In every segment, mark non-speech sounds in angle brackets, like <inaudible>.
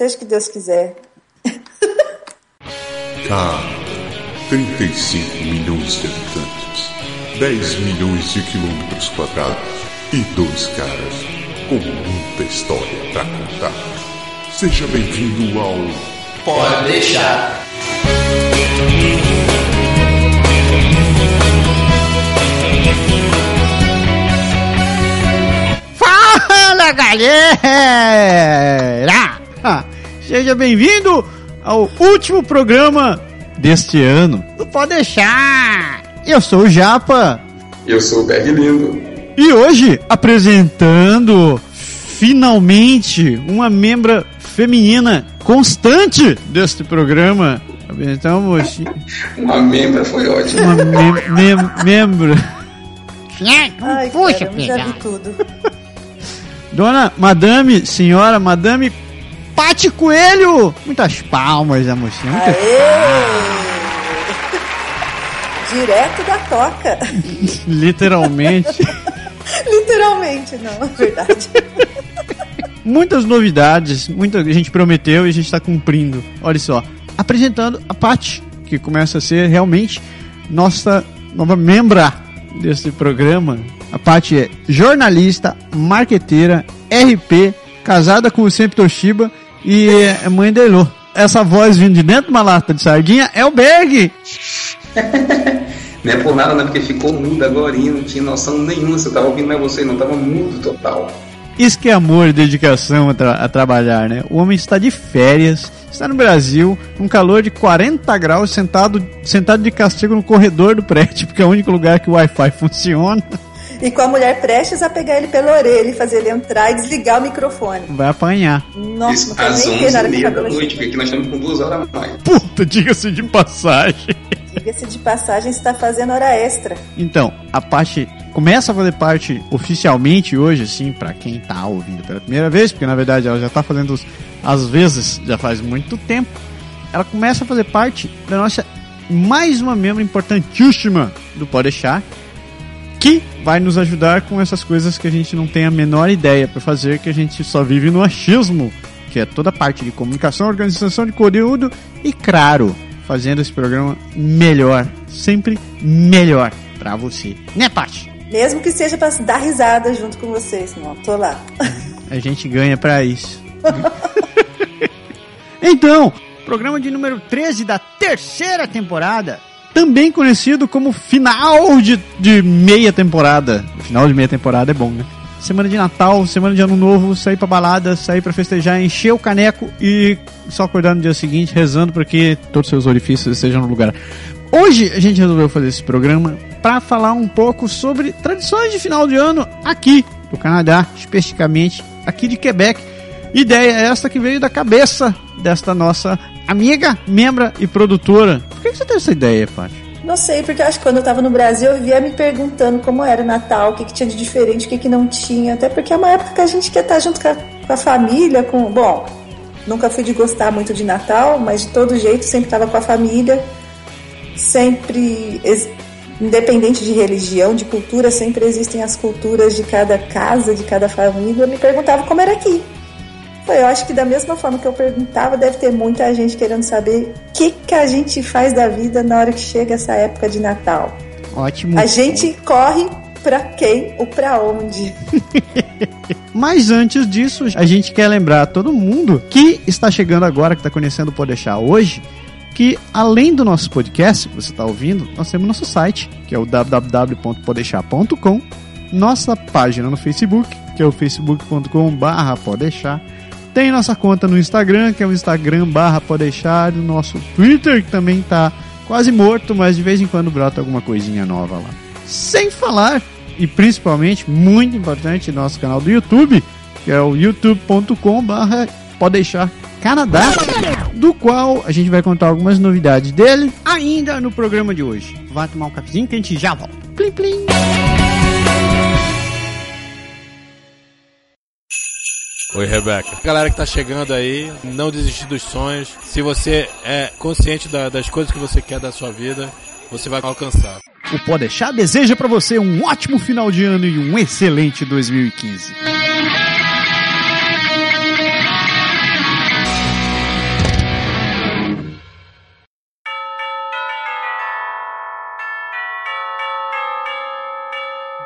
Seja o que Deus quiser. Ah, 35 milhões de habitantes, 10 milhões de quilômetros quadrados e dois caras com muita história pra contar. Seja bem-vindo ao Pode deixar. Fala galera! Seja bem-vindo ao último programa deste ano. Não pode deixar! Eu sou o Japa Eu sou o Berg Lindo. e hoje apresentando finalmente uma membra feminina constante deste programa. Apresentamos Uma membra foi ótimo. uma mem- mem- membro. <laughs> Ai, Puxa, pedal. tudo. Dona Madame, senhora Madame Pati Coelho! Muitas palmas, a mocinha. Muitas Aê! Direto da toca. <laughs> Literalmente. <laughs> Literalmente, não, é verdade. Muitas novidades, muita a gente prometeu e a gente está cumprindo. Olha só, apresentando a Paty, que começa a ser realmente nossa nova membra desse programa. A Paty é jornalista, marqueteira, RP, casada com o Sempre Toshiba e é mãe da Elô. Essa voz vindo de dentro de uma lata de sardinha é o Berg! <laughs> Não é por nada, né? Porque ficou mudo agora e não tinha noção nenhuma se eu tava ouvindo, mas você não tava mudo total. Isso que é amor e dedicação a, tra- a trabalhar, né? O homem está de férias, está no Brasil, um calor de 40 graus, sentado, sentado de castigo no corredor do prédio, <laughs> porque é o único lugar que o Wi-Fi funciona. E com a mulher prestes a pegar ele pela orelha e fazer ele entrar e desligar o microfone. Vai apanhar. Nossa, Isso não quero nem ver 11 na hora que o meia da cabelo noite, porque aqui nós estamos com duas horas a mais. Puta, diga-se de passagem. Diga-se de passagem, está fazendo hora extra. Então, a parte começa a fazer parte oficialmente hoje, assim, pra quem tá ouvindo pela primeira vez, porque na verdade ela já tá fazendo os- às vezes já faz muito tempo. Ela começa a fazer parte da nossa mais uma membro importantíssima do Pode Deixar, que vai nos ajudar com essas coisas que a gente não tem a menor ideia pra fazer, que a gente só vive no achismo, que é toda a parte de comunicação, organização de conteúdo e, claro, fazendo esse programa melhor, sempre melhor pra você. Né, Paty? Mesmo que seja pra dar risada junto com vocês. Não, tô lá. A gente ganha pra isso. <laughs> então, programa de número 13 da terceira temporada, também conhecido como final de, de meia temporada. Final de meia temporada é bom, né? Semana de Natal, semana de Ano Novo, sair pra balada, sair pra festejar, encher o caneco e só acordar no dia seguinte rezando para que todos os seus orifícios estejam no lugar. Hoje a gente resolveu fazer esse programa para falar um pouco sobre tradições de final de ano aqui do Canadá, especificamente aqui de Quebec. Ideia esta que veio da cabeça desta nossa amiga, membra e produtora. Por que que você teve essa ideia, Paty? Não sei, porque acho que quando eu tava no Brasil eu vivia me perguntando como era o Natal, o que, que tinha de diferente, o que, que não tinha. Até porque é uma época que a gente quer estar junto com a, com a família, com. Bom, nunca fui de gostar muito de Natal, mas de todo jeito sempre estava com a família. Sempre. Independente de religião, de cultura, sempre existem as culturas de cada casa, de cada família. Eu me perguntava como era aqui. Eu acho que da mesma forma que eu perguntava, deve ter muita gente querendo saber o que, que a gente faz da vida na hora que chega essa época de Natal. Ótimo. A gente corre pra quem ou pra onde? <laughs> Mas antes disso, a gente quer lembrar a todo mundo que está chegando agora, que está conhecendo o Pode Deixar hoje, que além do nosso podcast, que você está ouvindo, nós temos nosso site, que é o www.podeixar.com, nossa página no Facebook, que é o facebook.com.br podeixar, tem nossa conta no Instagram, que é o Instagram barra podeixar, o nosso Twitter, que também está quase morto, mas de vez em quando brota alguma coisinha nova lá. Sem falar, e principalmente, muito importante, nosso canal do YouTube, que é o youtube.com barra Canadá, do qual a gente vai contar algumas novidades dele ainda no programa de hoje. Vai tomar um cafezinho que a gente já volta. Plim, plim. Oi, Rebeca. Galera que tá chegando aí, não desistir dos sonhos. Se você é consciente da, das coisas que você quer da sua vida, você vai alcançar. O Podeixar deseja para você um ótimo final de ano e um excelente 2015.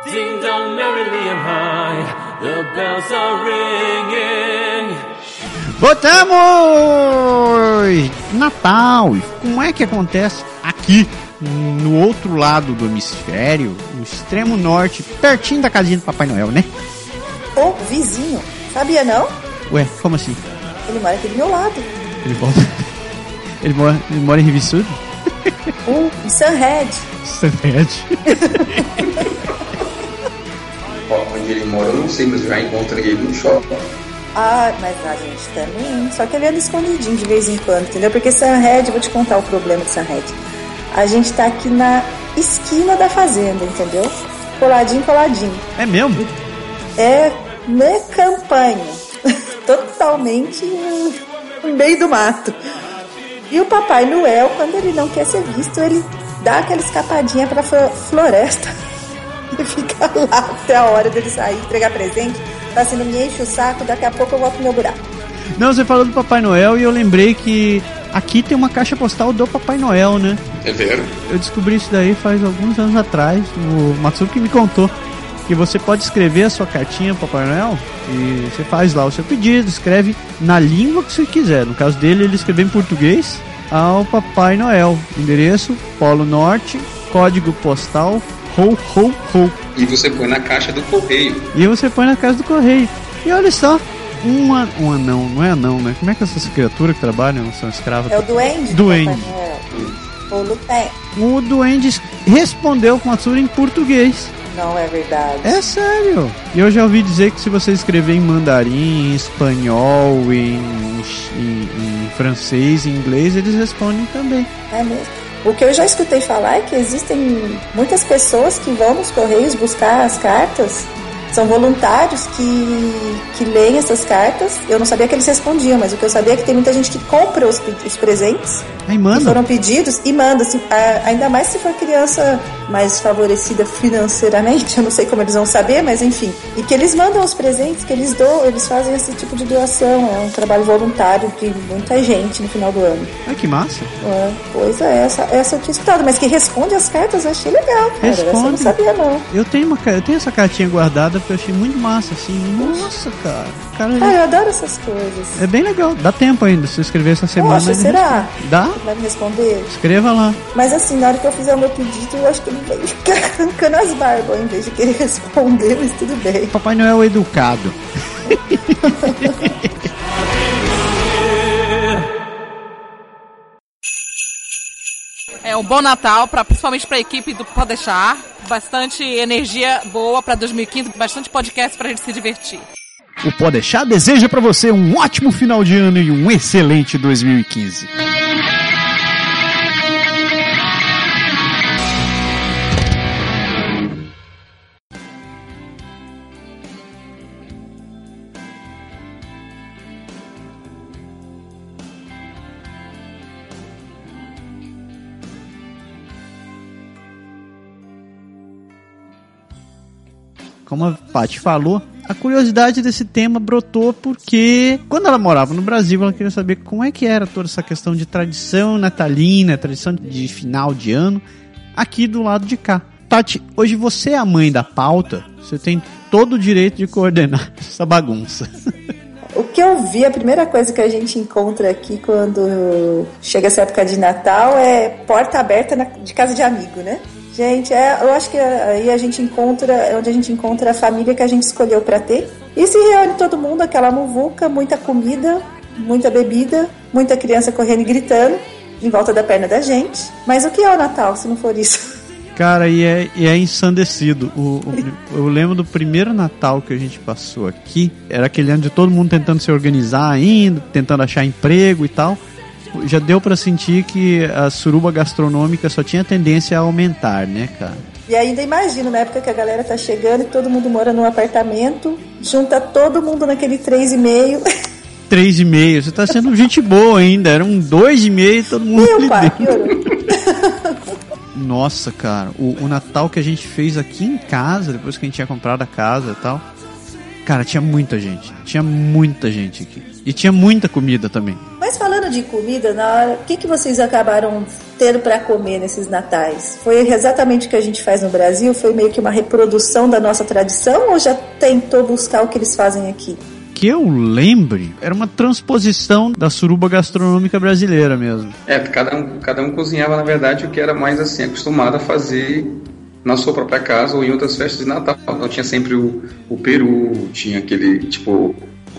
Ding dong merrily I'm hum. home. Voltamos! Natal! Como é que acontece aqui, no outro lado do hemisfério, no extremo norte, pertinho da casinha do Papai Noel, né? O vizinho. Sabia não? Ué, como assim? Ele mora aqui do meu lado. Ele mora, <laughs> ele mora, ele mora em Rivissudo? Um em Sunhead. Sunhead. <laughs> Onde ele mora eu não sei, mas eu já encontrei ele no shopping. Ah, mas a gente também. Só que ele anda escondidinho de vez em quando, entendeu? Porque Sunhead, vou te contar o problema de Sunhead. A gente tá aqui na esquina da fazenda, entendeu? Coladinho, coladinho. É mesmo? É na campanha. <laughs> Totalmente no meio do mato. E o Papai Noel, quando ele não quer ser visto, ele dá aquela escapadinha pra flo- floresta. E <laughs> fica lá até a hora dele sair, entregar presente. Tá assim, não me enche o saco, daqui a pouco eu volto pro meu buraco. Não, você falou do Papai Noel e eu lembrei que aqui tem uma caixa postal do Papai Noel, né? É vero? Eu descobri isso daí faz alguns anos atrás. O Matsuki me contou que você pode escrever a sua cartinha pro Papai Noel e você faz lá o seu pedido, escreve na língua que você quiser. No caso dele, ele escreveu em português ao Papai Noel. Endereço: Polo Norte, código postal ho ho ho. E você põe na caixa do correio. E você põe na casa do correio. E olha só, um, an- um anão, não é anão, né? Como é que essas criaturas que trabalham são escravas? É o duende? Duende. Noel. O Lupin. O duende respondeu com a Matsuri em português. Não é verdade. É sério. E eu já ouvi dizer que se você escrever em mandarim, em espanhol, em, em- em francês, em inglês, eles respondem também. É mesmo. O que eu já escutei falar é que existem muitas pessoas que vão nos correios buscar as cartas. São voluntários que, que leem essas cartas. Eu não sabia que eles respondiam, mas o que eu sabia é que tem muita gente que compra os, os presentes Aí que manda. foram pedidos e manda, assim, a- ainda mais se for criança mais favorecida financeiramente, eu não sei como eles vão saber, mas enfim. E que eles mandam os presentes, que eles doam, eles fazem esse tipo de doação. É um trabalho voluntário de muita gente no final do ano. Ai, que massa. É, pois é, essa, essa eu tinha escutado, mas que responde as cartas eu achei legal, cara. Essa eu não Responde. sabia, não. Eu tenho, uma, eu tenho essa cartinha guardada porque eu achei muito massa, assim. Nossa, cara. cara Ah, eu adoro essas coisas. é bem legal. Dá tempo ainda se eu escrever essa semana. Poxa, ele será? responde. Dá? Vai me responder? Escreva lá. Mas assim, na hora que eu fizer o meu pedido, eu acho que ele vai <laughs> ficar arrancando as barbas, em vez de querer <laughs> responder, mas tudo bem. Papai Noel é educado. <laughs> Um bom Natal, pra, principalmente para a equipe do Pode Deixar. Bastante energia boa para 2015, bastante podcast pra gente se divertir. O Pode Deixar deseja pra você um ótimo final de ano e um excelente 2015. Como a Paty falou, a curiosidade desse tema brotou porque quando ela morava no Brasil, ela queria saber como é que era toda essa questão de tradição natalina, tradição de final de ano, aqui do lado de cá. Tati, hoje você é a mãe da pauta, você tem todo o direito de coordenar <laughs> essa bagunça. O que eu vi, a primeira coisa que a gente encontra aqui quando chega essa época de Natal é porta aberta de casa de amigo, né? Gente, é, eu acho que aí a gente encontra, é onde a gente encontra a família que a gente escolheu pra ter. E se reúne todo mundo, aquela muvuca, muita comida, muita bebida, muita criança correndo e gritando em volta da perna da gente. Mas o que é o Natal, se não for isso? Cara, e é, e é ensandecido. O, o eu lembro do primeiro Natal que a gente passou aqui. Era aquele ano de todo mundo tentando se organizar ainda, tentando achar emprego e tal. Já deu pra sentir que a suruba gastronômica só tinha tendência a aumentar, né, cara? E ainda imagino, na época que a galera tá chegando e todo mundo mora num apartamento, junta todo mundo naquele 3,5. <laughs> Três e meio, você tá sendo gente boa ainda. Era um dois e meio, todo mundo Meu pai. <laughs> Nossa, cara, o, o Natal que a gente fez aqui em casa, depois que a gente tinha comprado a casa e tal, cara, tinha muita gente. Tinha muita gente aqui. E tinha muita comida também. Falando de comida, na hora, o que, que vocês acabaram ter para comer nesses natais? Foi exatamente o que a gente faz no Brasil? Foi meio que uma reprodução da nossa tradição ou já tentou buscar o que eles fazem aqui? Que eu lembre, era uma transposição da suruba gastronômica brasileira mesmo. É, cada um, cada um cozinhava, na verdade, o que era mais assim, acostumado a fazer na sua própria casa ou em outras festas de Natal. Então tinha sempre o, o peru, tinha aquele, tipo,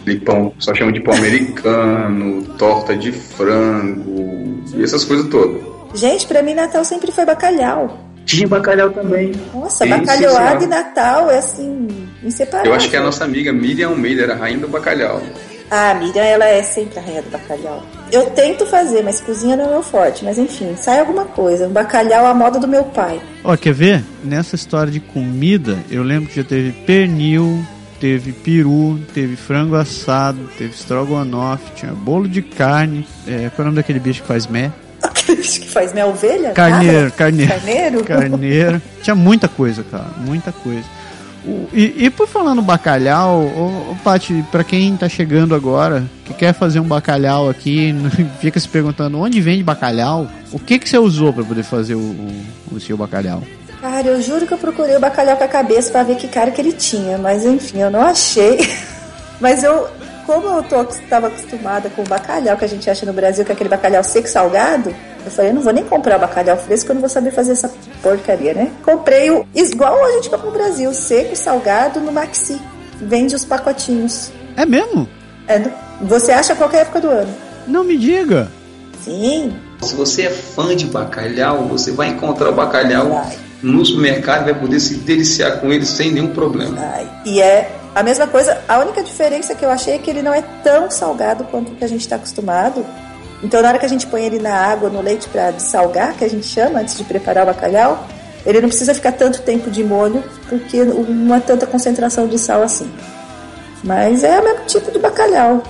aquele pão, só chama de pão americano, <laughs> torta de frango, e essas coisas todas. Gente, pra mim Natal sempre foi bacalhau. Tinha bacalhau também. Nossa, Sim, bacalhauada sim, e Natal é assim, inseparável. Eu acho que é a nossa amiga Miriam Almeida era a rainha do bacalhau. Ah, a Miriam, ela é sempre a rainha do bacalhau. Eu tento fazer, mas cozinha não é meu forte. Mas enfim, sai alguma coisa. Um bacalhau à moda do meu pai. Ó, quer ver? Nessa história de comida, eu lembro que já teve pernil, teve peru, teve frango assado, teve estrogonofe, tinha bolo de carne. É, qual é o nome daquele bicho que faz mé? <laughs> Aquele bicho que faz minha ovelha? Carneiro, carneiro. Carneiro? <laughs> Carneiro. Tinha muita coisa, cara. Muita coisa. O- e, e por falar no bacalhau, ô, ô Paty, pra quem tá chegando agora, que quer fazer um bacalhau aqui, <laughs> fica se perguntando onde vende bacalhau, o que que você usou pra poder fazer o, o, o seu bacalhau? Cara, eu juro que eu procurei o bacalhau com a cabeça pra ver que cara que ele tinha, mas enfim, eu não achei. <laughs> Mas eu, como eu tô, tava acostumada com o bacalhau que a gente acha no Brasil, que é aquele bacalhau seco e salgado, eu falei, eu não vou nem comprar o bacalhau fresco, eu não vou saber fazer essa porcaria, né? Comprei o igual a gente compra no Brasil, seco, salgado, no Maxi. Vende os pacotinhos. É mesmo? É, você acha a qualquer época do ano. Não me diga. Sim, Se você é fã de bacalhau, você vai encontrar o bacalhau vai. No supermercado vai poder se deliciar com ele sem nenhum problema. Ai, E é a mesma coisa, a única diferença que eu achei é que ele não é tão salgado quanto o que a gente está acostumado. Então, na hora que a gente põe ele na água, no leite para salgar, que a gente chama antes de preparar o bacalhau, ele não precisa ficar tanto tempo de molho, porque não é tanta concentração de sal assim. Mas é o mesmo tipo de bacalhau.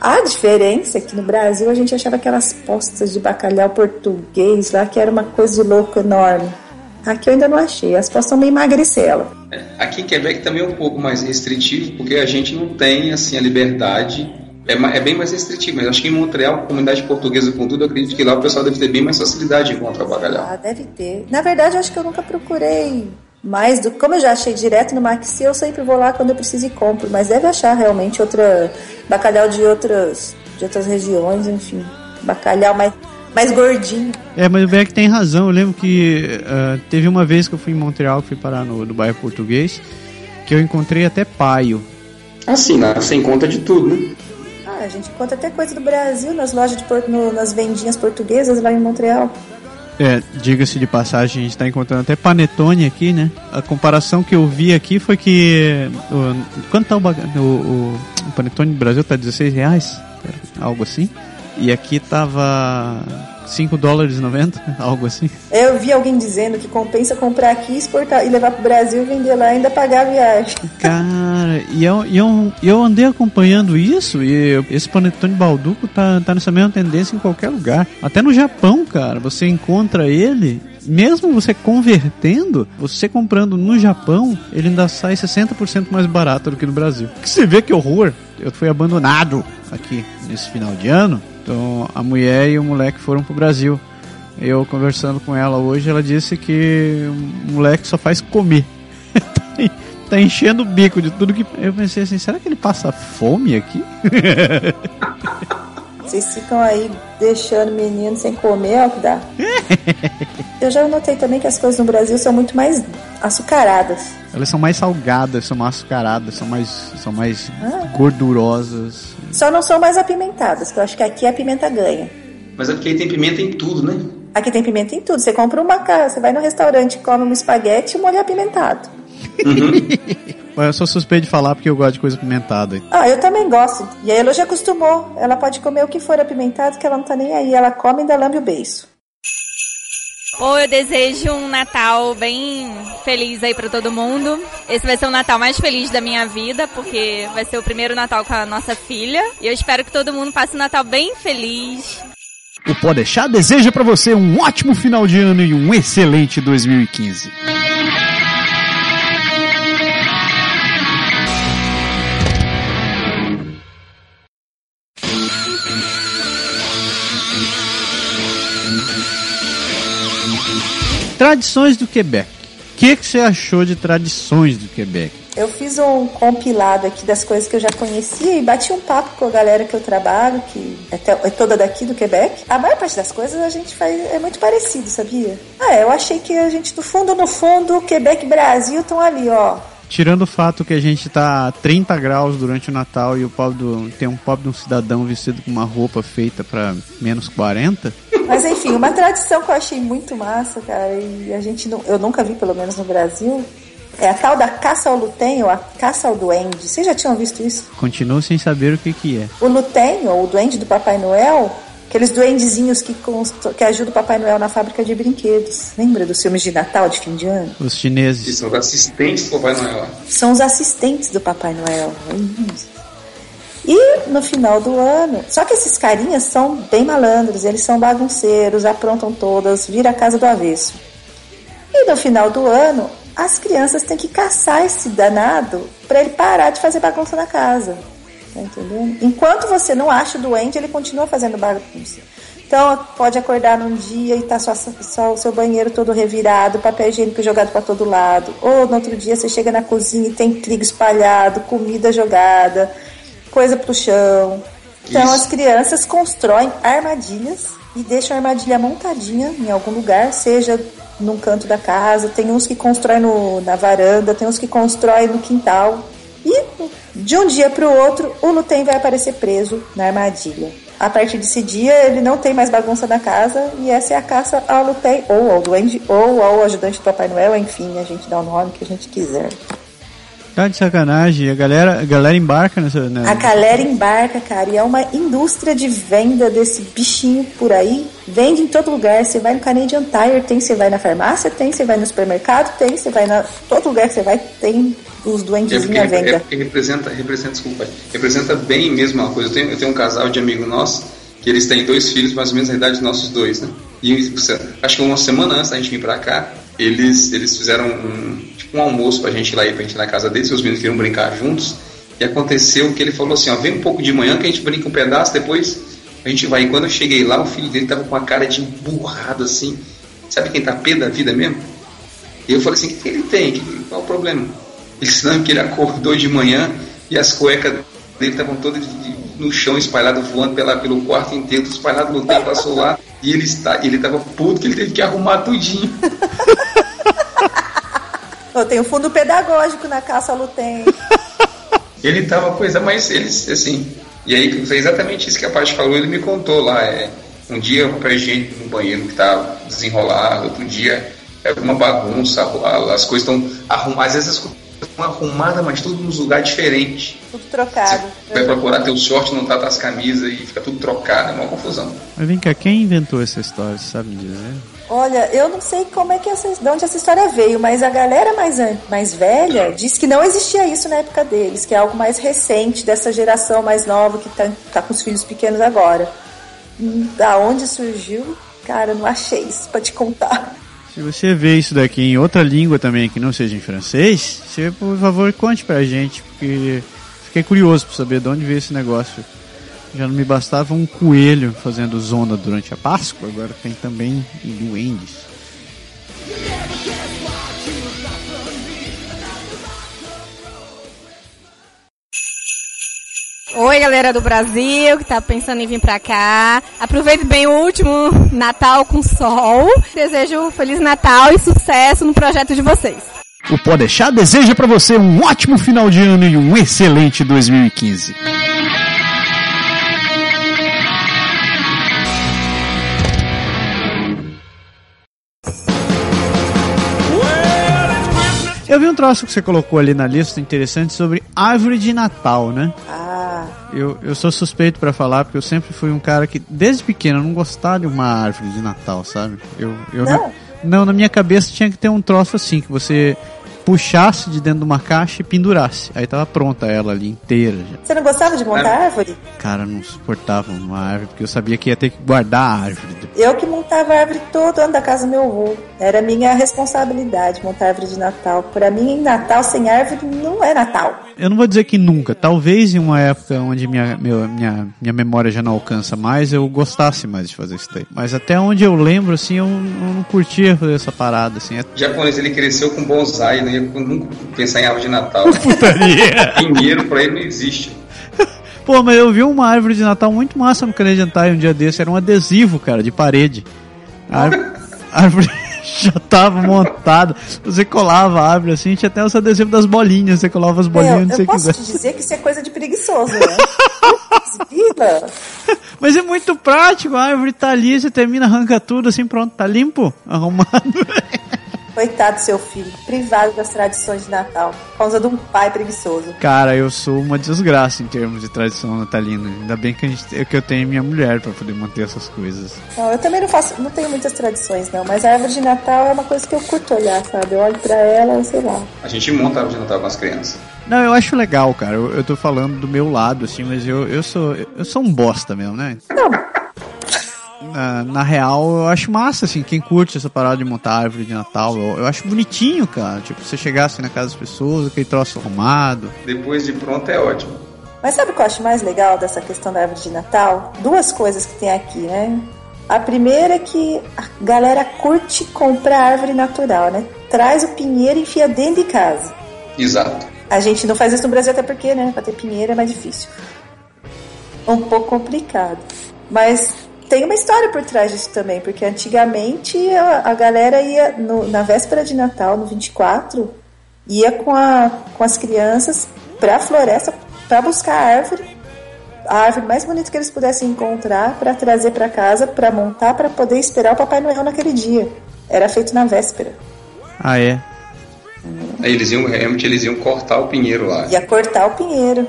A diferença é que no Brasil a gente achava aquelas postas de bacalhau português lá, que era uma coisa de louco enorme. Aqui eu ainda não achei, as postas são meio magricela. Aqui em Quebec também é um pouco mais restritivo, porque a gente não tem assim a liberdade. É, é bem mais restritivo, mas acho que em Montreal, comunidade portuguesa com tudo, eu acredito que lá o pessoal deve ter bem mais facilidade de encontrar bacalhau. Ah, deve ter. Na verdade, eu acho que eu nunca procurei mais do. Como eu já achei direto no Maxi, eu sempre vou lá quando eu preciso e compro. Mas deve achar realmente outra. bacalhau de outras. de outras regiões, enfim. Bacalhau mais, mais gordinho. É, mas o Beck tem razão. Eu lembro que ah, teve uma vez que eu fui em Montreal, que fui parar no, no bairro português, que eu encontrei até paio. Assim, lá você encontra de tudo, né? Ah, a gente encontra até coisa do Brasil nas lojas de no- nas vendinhas portuguesas lá em Montreal. É, diga-se de passagem, a gente tá encontrando até panetone aqui, né? A comparação que eu vi aqui foi que. o- quanto tá o, o, o, o panetone no Brasil? Tá 16 reais? Algo assim. E aqui tava 5 dólares e 90, <laughs> algo assim. Eu vi alguém dizendo que compensa comprar aqui, exportar e levar pro Brasil, vender lá e ainda pagar a viagem. <laughs> Cara, e eu, e eu, e eu andei acompanhando isso e eu- esse panetone balduco tá, tá nessa mesma tendência em qualquer lugar. Até no Japão, cara, você encontra ele, mesmo você convertendo, você comprando no Japão, ele ainda sai 60% mais barato do que no Brasil. Que você vê que horror! Eu fui abandonado aqui nesse final de ano, então a mulher e o moleque foram pro Brasil. Eu conversando com ela hoje, ela disse que o moleque só faz comer <laughs> tá enchendo o bico de tudo que. Eu pensei assim, será que ele passa fome aqui? <laughs> Vocês ficam aí deixando o menino sem comer, é o que dá. <laughs> Eu já notei também que as coisas no Brasil são muito mais açucaradas. Elas são mais salgadas, são mais açucaradas, são mais, são mais Ah. gordurosas. Só não são mais apimentadas, que eu acho que aqui a pimenta ganha. Mas é porque aí tem pimenta em tudo, né? Aqui tem pimenta em tudo. Você compra uma casa, você vai no restaurante, come um espaguete e um molho apimentado. Mas <laughs> eu sou suspeito de falar porque eu gosto de coisa apimentada. Ah, eu também gosto. E a Elo já acostumou. Ela pode comer o que for apimentado, que ela não tá nem aí. Ela come e ainda lambe o beiço. Ou eu desejo um Natal bem feliz aí pra todo mundo. Esse vai ser o Natal mais feliz da minha vida, porque vai ser o primeiro Natal com a nossa filha. E eu espero que todo mundo passe um Natal bem feliz. O Podeixar deseja pra você um ótimo final de ano e um excelente 2015. Tradições do Quebec. O que, que você achou de tradições do Quebec? Eu fiz um compilado aqui das coisas que eu já conhecia e bati um papo com a galera que eu trabalho, que é, é toda daqui do Quebec. A maior parte das coisas a gente faz é muito parecido, sabia? Ah, eu achei que a gente, no fundo, no fundo, Quebec e Brasil estão ali, ó. Tirando o fato que a gente tá a 30 graus durante o Natal e o pobre do, tem um pobre de um cidadão vestido com uma roupa feita pra menos 40, Mas enfim, uma tradição que eu achei muito massa, cara, e a gente não, eu nunca vi, pelo menos no Brasil, é a tal da caça ao Lutem ou a caça ao duende. Vocês já tinham visto isso? continuo sem saber o que que é. O Lutem, ou o duende do Papai Noel, aqueles duendezinhos que, const- que ajudam o Papai Noel na fábrica de brinquedos. Lembra dos filmes de Natal, de fim de ano? Os chineses. Isso, os assistentes do Papai Noel. São os assistentes do Papai Noel. E no final do ano. Só que esses carinhas são bem malandros, eles são bagunceiros, aprontam todas, vira a casa do avesso. E no final do ano, as crianças têm que caçar esse danado para ele parar de fazer bagunça na casa. Tá entendendo? Enquanto você não acha doente, ele continua fazendo bagunça. Então, pode acordar num dia e tá só, só o seu banheiro todo revirado, papel higiênico jogado para todo lado. Ou no outro dia você chega na cozinha e tem trigo espalhado, comida jogada, coisa pro chão. Então, Isso. as crianças constroem armadilhas e deixam a armadilha montadinha em algum lugar, seja num canto da casa, tem uns que constroem no, na varanda, tem uns que constroem no quintal. E de um dia para o outro, o Lutem vai aparecer preso na armadilha. A partir desse dia, ele não tem mais bagunça na casa e essa é a caça ao Lutem, ou ao Duende, ou ao ajudante do Papai Noel, enfim, a gente dá o nome que a gente quiser. Tá de sacanagem, a galera, a galera embarca nessa. né? A galera embarca, cara, e é uma indústria de venda desse bichinho por aí. Vende em todo lugar. Você vai no Canadian Tire, tem. Você vai na farmácia, tem. Você vai no supermercado, tem. Você vai na. Todo lugar que você vai, tem os É duendezinhos porque, à é venda. porque representa, representa, desculpa, representa bem mesmo uma coisa. Eu tenho, eu tenho um casal de amigo nosso que eles têm dois filhos, mais ou menos a idade dos nossos dois, né? E acho que uma semana antes da gente vir pra cá, eles, eles fizeram um, um almoço pra gente ir lá ir pra gente ir na casa deles, seus meninos queriam brincar juntos. E aconteceu que ele falou assim: ó, vem um pouco de manhã que a gente brinca um pedaço, depois a gente vai. E quando eu cheguei lá, o filho dele tava com a cara de emburrado assim. Sabe quem tá pé da vida mesmo? E eu falei assim: o que, ele tem? Que- Qual o problema? Ele disse que ele acordou de manhã e as cuecas dele estavam todas no chão, espalhado, voando pela, pelo quarto inteiro, espalhado no tempo, passou lá. E ele, está, ele tava puto que ele teve que arrumar tudinho. <laughs> Eu tenho fundo pedagógico na caça Lutem. <laughs> Ele tava coisa, mas eles, assim. E aí foi exatamente isso que a Paty falou, ele me contou lá. É, um dia o papel no banheiro que tá desenrolado, outro dia é uma bagunça, as coisas estão arrumadas, às vezes arrumadas, mas tudo nos lugares diferentes. Tudo trocado. Você vai procurar teu short, não tá as camisas e fica tudo trocado, é uma confusão. Mas vem cá, quem inventou essa história? Você sabe dizer? Olha, eu não sei como é que essa, de onde essa história veio, mas a galera mais, mais velha diz que não existia isso na época deles, que é algo mais recente dessa geração mais nova que tá, tá com os filhos pequenos agora. Hum, Da onde surgiu, cara, eu não achei isso pra te contar. Se você vê isso daqui em outra língua também que não seja em francês, você, por favor, conte pra gente, porque fiquei curioso pra saber de onde veio esse negócio. Já não me bastava um coelho fazendo zona durante a Páscoa, agora tem também duendes. Oi, galera do Brasil que tá pensando em vir pra cá. Aproveite bem o último Natal com sol. Desejo um Feliz Natal e sucesso no projeto de vocês. O Podeixar deseja pra você um ótimo final de ano e um excelente 2015. Eu vi um troço que você colocou ali na lista interessante sobre árvore de Natal, né? Ah, Eu, eu sou suspeito pra falar porque eu sempre fui um cara que desde pequeno não gostava de uma árvore de Natal, sabe? Eu, eu Não? não, na minha cabeça tinha que ter um troço assim que você puxasse de dentro de uma caixa e pendurasse. Aí tava pronta ela ali inteira já. você não gostava de montar árvore? Cara, não suportava uma árvore porque eu sabia que ia ter que guardar a árvore depois. Eu que montava a árvore todo ano da casa do meu avô. Era minha responsabilidade montar a árvore de Natal. Para mim, Natal sem árvore não é Natal. Eu não vou dizer que nunca. Talvez em uma época onde minha, meu, minha, minha memória já não alcança mais, eu gostasse mais de fazer isso daí. Mas até onde eu lembro, assim, eu, eu não curtia fazer essa parada, assim. É O japonês ele cresceu com bonsai, não ia nunca pensar em árvore de Natal. <laughs> putaria. <laughs> Pinheiro pra ele não existe. Pô, mas eu vi uma árvore de Natal muito massa no Canejantai um dia desse. Era um adesivo, cara, de parede. A <laughs> árvore <laughs> já tava montada. Você colava a árvore assim, tinha até os adesivos das bolinhas. Você colava as bolinhas Meu, onde eu você posso quiser. te dizer que isso é coisa de preguiçoso, né? <laughs> Vida. Mas é muito prático, a árvore tá ali, você termina, arranca tudo assim, pronto, tá limpo, arrumado. <laughs> Coitado do seu filho, privado das tradições de Natal, por causa de um pai preguiçoso. Cara, eu sou uma desgraça em termos de tradição natalina. Ainda bem que, a gente, que eu tenho minha mulher pra poder manter essas coisas. Não, eu também não faço, não tenho muitas tradições, não, mas a árvore de Natal é uma coisa que eu curto olhar, sabe? Eu olho pra ela, sei lá. A gente monta a árvore de Natal com as crianças. Não, eu acho legal, cara. Eu, eu tô falando do meu lado, assim, mas eu, eu sou eu sou um bosta mesmo, né? Não, Na, na real, eu acho massa, assim, quem curte essa parada de montar árvore de Natal, eu, eu acho bonitinho, cara. Tipo, você chegasse na casa das pessoas, aquele troço arrumado. Depois de pronto é ótimo. Mas sabe o que eu acho mais legal dessa questão da árvore de Natal? Duas coisas que tem aqui, né? A primeira é que a galera curte comprar árvore natural, né? Traz o pinheiro e enfia dentro de casa. Exato. A gente não faz isso no Brasil até porque, né? Pra ter pinheiro é mais difícil. Um pouco complicado. Mas tem uma história por trás disso também, porque antigamente a, a galera ia no- na véspera de Natal, no 24, ia com, a, com as crianças pra floresta pra buscar a árvore, a árvore mais bonita que eles pudessem encontrar pra trazer pra casa, pra montar, pra poder esperar o Papai Noel naquele dia. Era feito na véspera. Ah, é? Aí eles iam, realmente eles iam cortar o pinheiro lá. Ia cortar o pinheiro.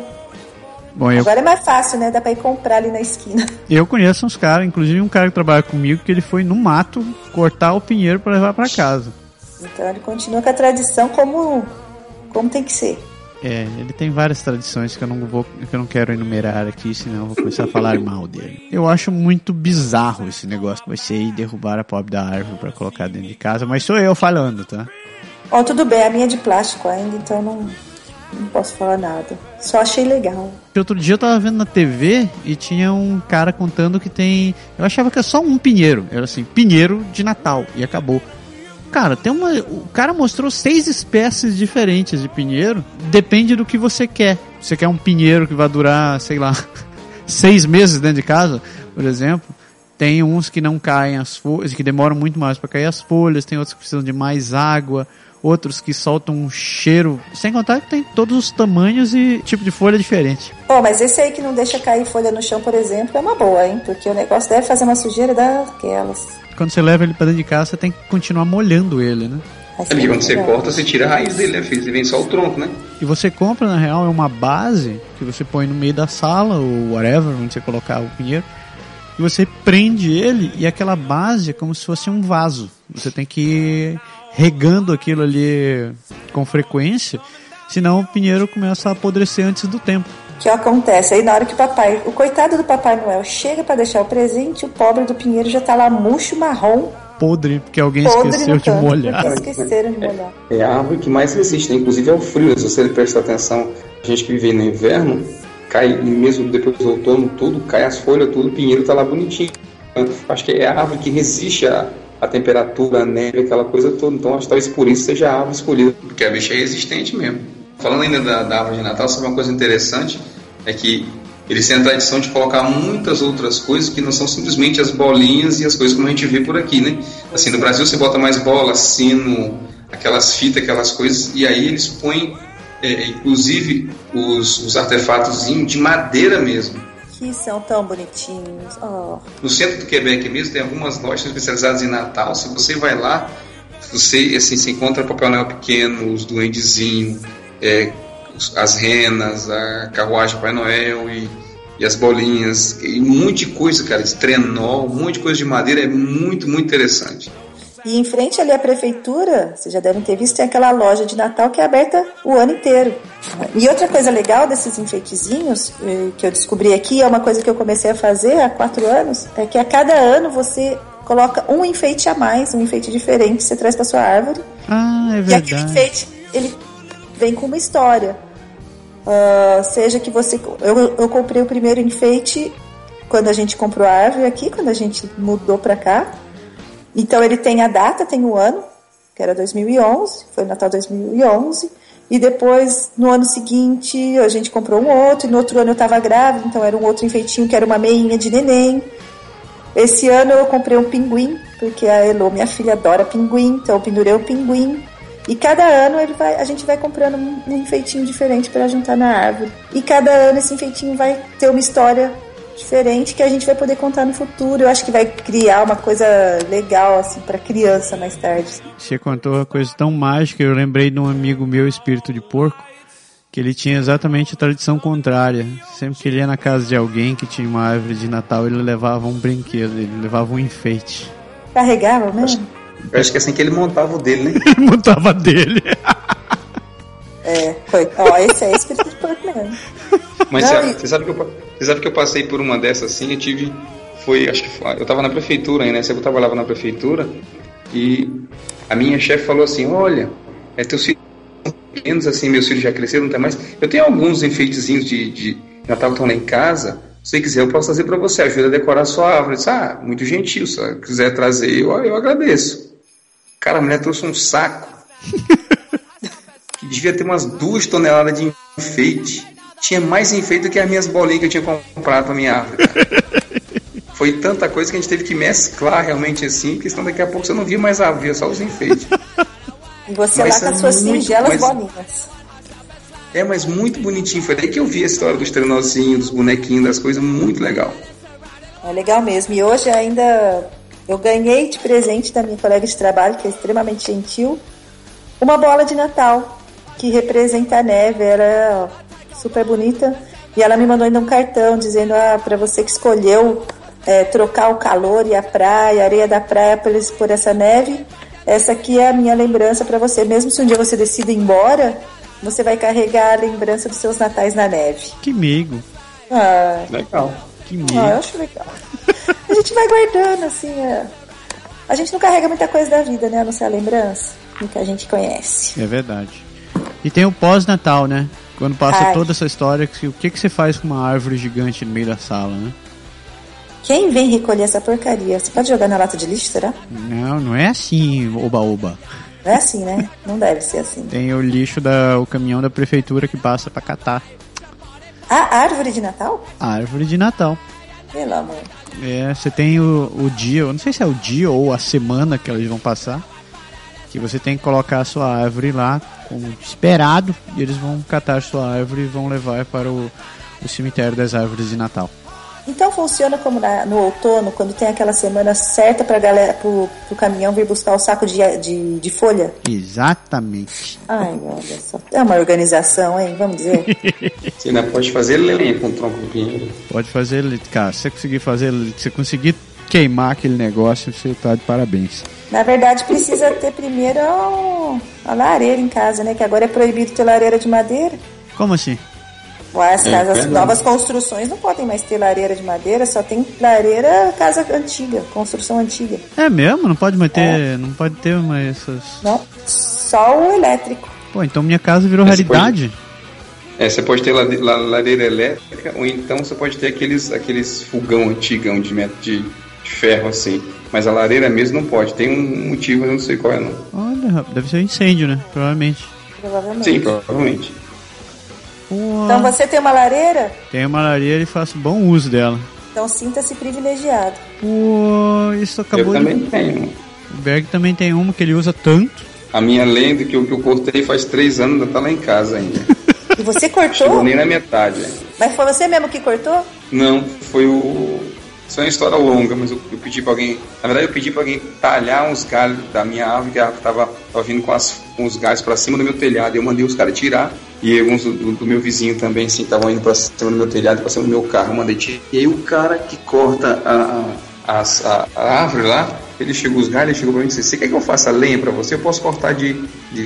Bom, eu, Agora é mais fácil, né? Dá pra ir comprar ali na esquina. eu conheço uns caras, inclusive um cara que trabalha comigo, que ele foi no mato cortar o pinheiro pra levar pra casa. Então ele continua com a tradição como, como tem que ser. É, ele tem várias tradições que eu não vou, que eu não quero enumerar aqui, senão eu vou começar a falar mal dele. Eu acho muito bizarro esse negócio você ir derrubar a pobre da árvore pra colocar dentro de casa, mas sou eu falando, tá? Ó, tudo bem, a minha é de plástico ainda, então não, não posso falar nada. Só achei legal. Outro dia eu tava vendo na TV e tinha um cara contando que tem. Eu achava que era só um pinheiro. Era assim, pinheiro de Natal. E acabou. Cara, tem uma. O cara mostrou seis espécies diferentes de pinheiro. Depende do que você quer. Você quer um pinheiro que vai durar, sei lá, <laughs> seis meses dentro de casa, por exemplo. Tem uns que não caem as folhas, que demoram muito mais para cair as folhas, tem outros que precisam de mais água, outros que soltam um cheiro. Sem contar que tem todos os tamanhos e tipo de folha diferente. Ó, mas esse aí que não deixa cair folha no chão, por exemplo, é uma boa, hein? Porque o negócio deve fazer uma sujeira daquelas. Quando você leva ele pra dentro de casa, você tem que continuar molhando ele, né? Vai É porque quando você corta, você tira a raiz dele, né, filho? Você vem só o tronco, né? E você compra, na real, é uma base que você põe no meio da sala, ou whatever, onde você colocar o pinheiro. E você prende ele e aquela base é como se fosse um vaso. Você tem que regando aquilo ali com frequência, senão o pinheiro começa a apodrecer antes do tempo. O que acontece? Aí na hora que o papai, o coitado do Papai Noel chega pra deixar o presente, o pobre do Pinheiro já tá lá murcho, marrom, Podre, porque alguém podre esqueceu de molhar. esqueceram de molhar. É a árvore que mais resiste, né? inclusive ao frio. Se você prestar atenção, a gente que vive no inverno, cai, e mesmo depois do outono, tudo, cai as folhas, tudo, o pinheiro tá lá bonitinho. Acho que é a árvore que resiste a, a temperatura, a neve, aquela coisa toda. Então, acho que talvez por isso seja a árvore escolhida. Porque a bicha é resistente mesmo. Falando ainda da, da árvore de Natal, sabe uma coisa interessante? É que eles têm a tradição de colocar muitas outras coisas que não são simplesmente as bolinhas e as coisas como a gente vê por aqui, né? Assim, no Brasil você bota mais bola, sino, aquelas fitas, aquelas coisas, e aí eles põem, é, inclusive, os, os artefatos de madeira mesmo. Que são tão bonitinhos. Oh. No centro do Quebec mesmo tem algumas lojas especializadas em Natal. Se você vai lá, você assim, se encontra Papai Noel pequeno, os duendezinhos, é, as renas, a carruagem Papai Noel e, e as bolinhas, e um monte de coisa, cara, de trenó, um monte de coisa de madeira, é muito, muito interessante. E em frente ali à prefeitura, vocês já devem ter visto, tem aquela loja de Natal que é aberta o ano inteiro. E outra coisa legal desses enfeitezinhos eh, que eu descobri aqui, é uma coisa que eu comecei a fazer há quatro anos, é que a cada ano você coloca um enfeite a mais, um enfeite diferente, você traz para sua árvore. Ah, é E aquele verdade. enfeite, ele vem com uma história. Ah, seja que você. Eu, eu comprei o primeiro enfeite quando a gente comprou a árvore aqui, quando a gente mudou pra cá. Então ele tem a data, tem o ano, que era 2011, foi Natal 2011. E depois, no ano seguinte, a gente comprou um outro, e no outro ano eu estava grávida, então era um outro enfeitinho que era uma meinha de neném. Esse ano eu comprei um pinguim, porque a Elo, minha filha, adora pinguim, então eu pendurei o pinguim. E cada ano ele vai, a gente vai comprando um, um enfeitinho diferente para juntar na árvore. E cada ano esse enfeitinho vai ter uma história diferente que a gente vai poder contar no futuro. Eu acho que vai criar uma coisa legal assim para criança mais tarde. Você contou uma coisa tão mágica, eu lembrei de um amigo meu, espírito de porco, que ele tinha exatamente a tradição contrária. Sempre que ele ia na casa de alguém que tinha uma árvore de Natal, ele levava um brinquedo, ele levava um enfeite. Carregava mesmo? Eu acho que é assim que ele montava o dele, né? <laughs> Ele montava dele. É, foi. Ó, esse é espírito de porco mesmo. <laughs> Mas Não, você, sabe que eu, você sabe que eu passei por uma dessas assim, eu tive. Foi, acho que foi, eu tava na prefeitura ainda, né? Eu trabalhava na prefeitura e a minha chefe falou assim: Olha, é teus filhos pequenos assim, meus filhos já cresceram, não tem mais. Eu tenho alguns enfeitezinhos de, de Natal estão lá em casa. Se você quiser, eu posso trazer para você, ajuda a decorar a sua árvore. Eu disse, ah, muito gentil, se você quiser trazer, eu, eu agradeço. Cara, a mulher trouxe um saco <laughs> que devia ter umas duas toneladas de enfeite. Tinha mais enfeite do que as minhas bolinhas que eu tinha comprado pra minha árvore. <laughs> Foi tanta coisa que a gente teve que mesclar realmente assim, porque senão daqui a pouco você não via mais a árvore, via só os enfeites. E <laughs> você Mas lá com é as suas muito- singelas mas- bolinhas. É, mas muito bonitinho. Foi daí que eu vi a história dos trenozinhos, dos bonequinhos, das coisas, muito legal. É legal mesmo. E hoje ainda eu ganhei de presente da minha colega de trabalho, que é extremamente gentil, uma bola de Natal que representa a neve. Era é super bonita. E ela me mandou ainda um cartão dizendo: ah, para você que escolheu é, trocar o calor e a praia, a areia da praia por, por essa neve, essa aqui é a minha lembrança para você. Mesmo se um dia você decida ir embora, você vai carregar a lembrança dos seus natais na neve. Que meigo. Ah, Legal. Que ah, eu acho legal. A gente vai guardando, assim. é. A gente não carrega muita coisa da vida, né? A não ser a lembrança do que a gente conhece. É verdade. E tem o pós-Natal, né? Quando passa Ai. toda essa história, o que, que você faz com uma árvore gigante no meio da sala, né? Quem vem recolher essa porcaria? Você pode jogar na lata de lixo, será? Não, não é assim, oba-oba. Não é assim, né? Não deve ser assim. Tem o lixo da o caminhão da prefeitura que passa pra catar A árvore de Natal? a árvore de Natal. Pelo amor. É, você tem o, o dia, eu não sei se é o dia ou a semana que eles vão passar, que você tem que colocar a sua árvore lá como esperado e eles vão catar sua árvore e vão levar para o, o cemitério das árvores de Natal. Então funciona como na- no outono, quando tem aquela semana certa pra galera, pro, pro caminhão vir buscar o saco de, de, de folha? Exatamente. Ai, olha só. É uma organização, hein? Vamos dizer. Você ainda pode fazer lenha com tronco de pinheiro. Pode fazer, cara, se você conseguir fazer, se você conseguir queimar aquele negócio, você tá de parabéns. Na verdade, precisa ter primeiro a lareira em casa, né? Que agora é proibido ter lareira de madeira. Como assim? Ué, As É, casas, novas construções não podem mais ter lareira de madeira, só tem lareira casa antiga, construção antiga. É mesmo? Não pode mais ter, não pode ter mais essas... Não, só o elétrico. Pô, então minha casa virou Esse realidade. É, você pode ter lareira elétrica, ou então você pode ter aqueles, aqueles fogão antigão de, de, de ferro assim. Mas a lareira mesmo não pode. Tem um motivo, eu não sei qual é não. Olha, deve ser um incêndio, né? Provavelmente. Provavelmente. Sim, provavelmente. Pô, Então você tem uma lareira? Tem uma lareira e faço bom uso dela. Então sinta-se privilegiado. Pô, isso Eu acabou de... também tenho. O Berg também tem uma que ele usa tanto. A minha lenda que eu, que eu cortei faz três anos, ainda tá lá em casa ainda. E você Chegou cortou? nem na metade. Mas foi você mesmo que cortou? Não, foi o. Isso é uma história longa, mas eu, eu pedi pra alguém. Na verdade, eu pedi pra alguém talhar uns galhos da minha árvore, que a árvore tava, tava vindo com, as, com os galhos pra cima do meu telhado. Eu mandei os caras tirar. E alguns do, do- meu vizinho também, assim, estavam indo pra cima do meu telhado, pra cima do meu carro. Eu mandei tirar. E aí o cara que corta a, a, a- a árvore lá, ele chegou os galhos, ele chegou pra mim e disse: Você quer que eu faça lenha pra você? Eu posso cortar de, de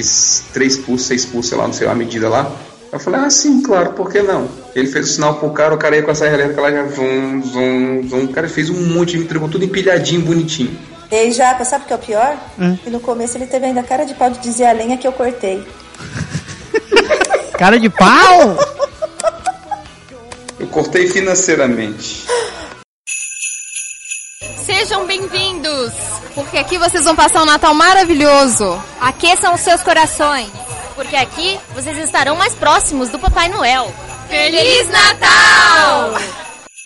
3 pulsos, 6 pulsos, sei lá, não sei a medida lá. Eu falei, ah, sim, claro, por que não? Ele fez o sinal pro cara, o cara ia com a serra elétrica lá já, zum, zum, zum. O cara fez um monte, me entregou tudo empilhadinho, bonitinho. E aí, Japa, sabe o que é o pior? Hum. Que no começo ele teve ainda cara de pau de dizer a lenha que eu cortei. Cara de pau! Eu cortei financeiramente. Sejam bem-vindos, porque aqui vocês vão passar um Natal maravilhoso. Aqueçam os seus corações, porque aqui vocês estarão mais próximos do Papai Noel. Feliz Natal!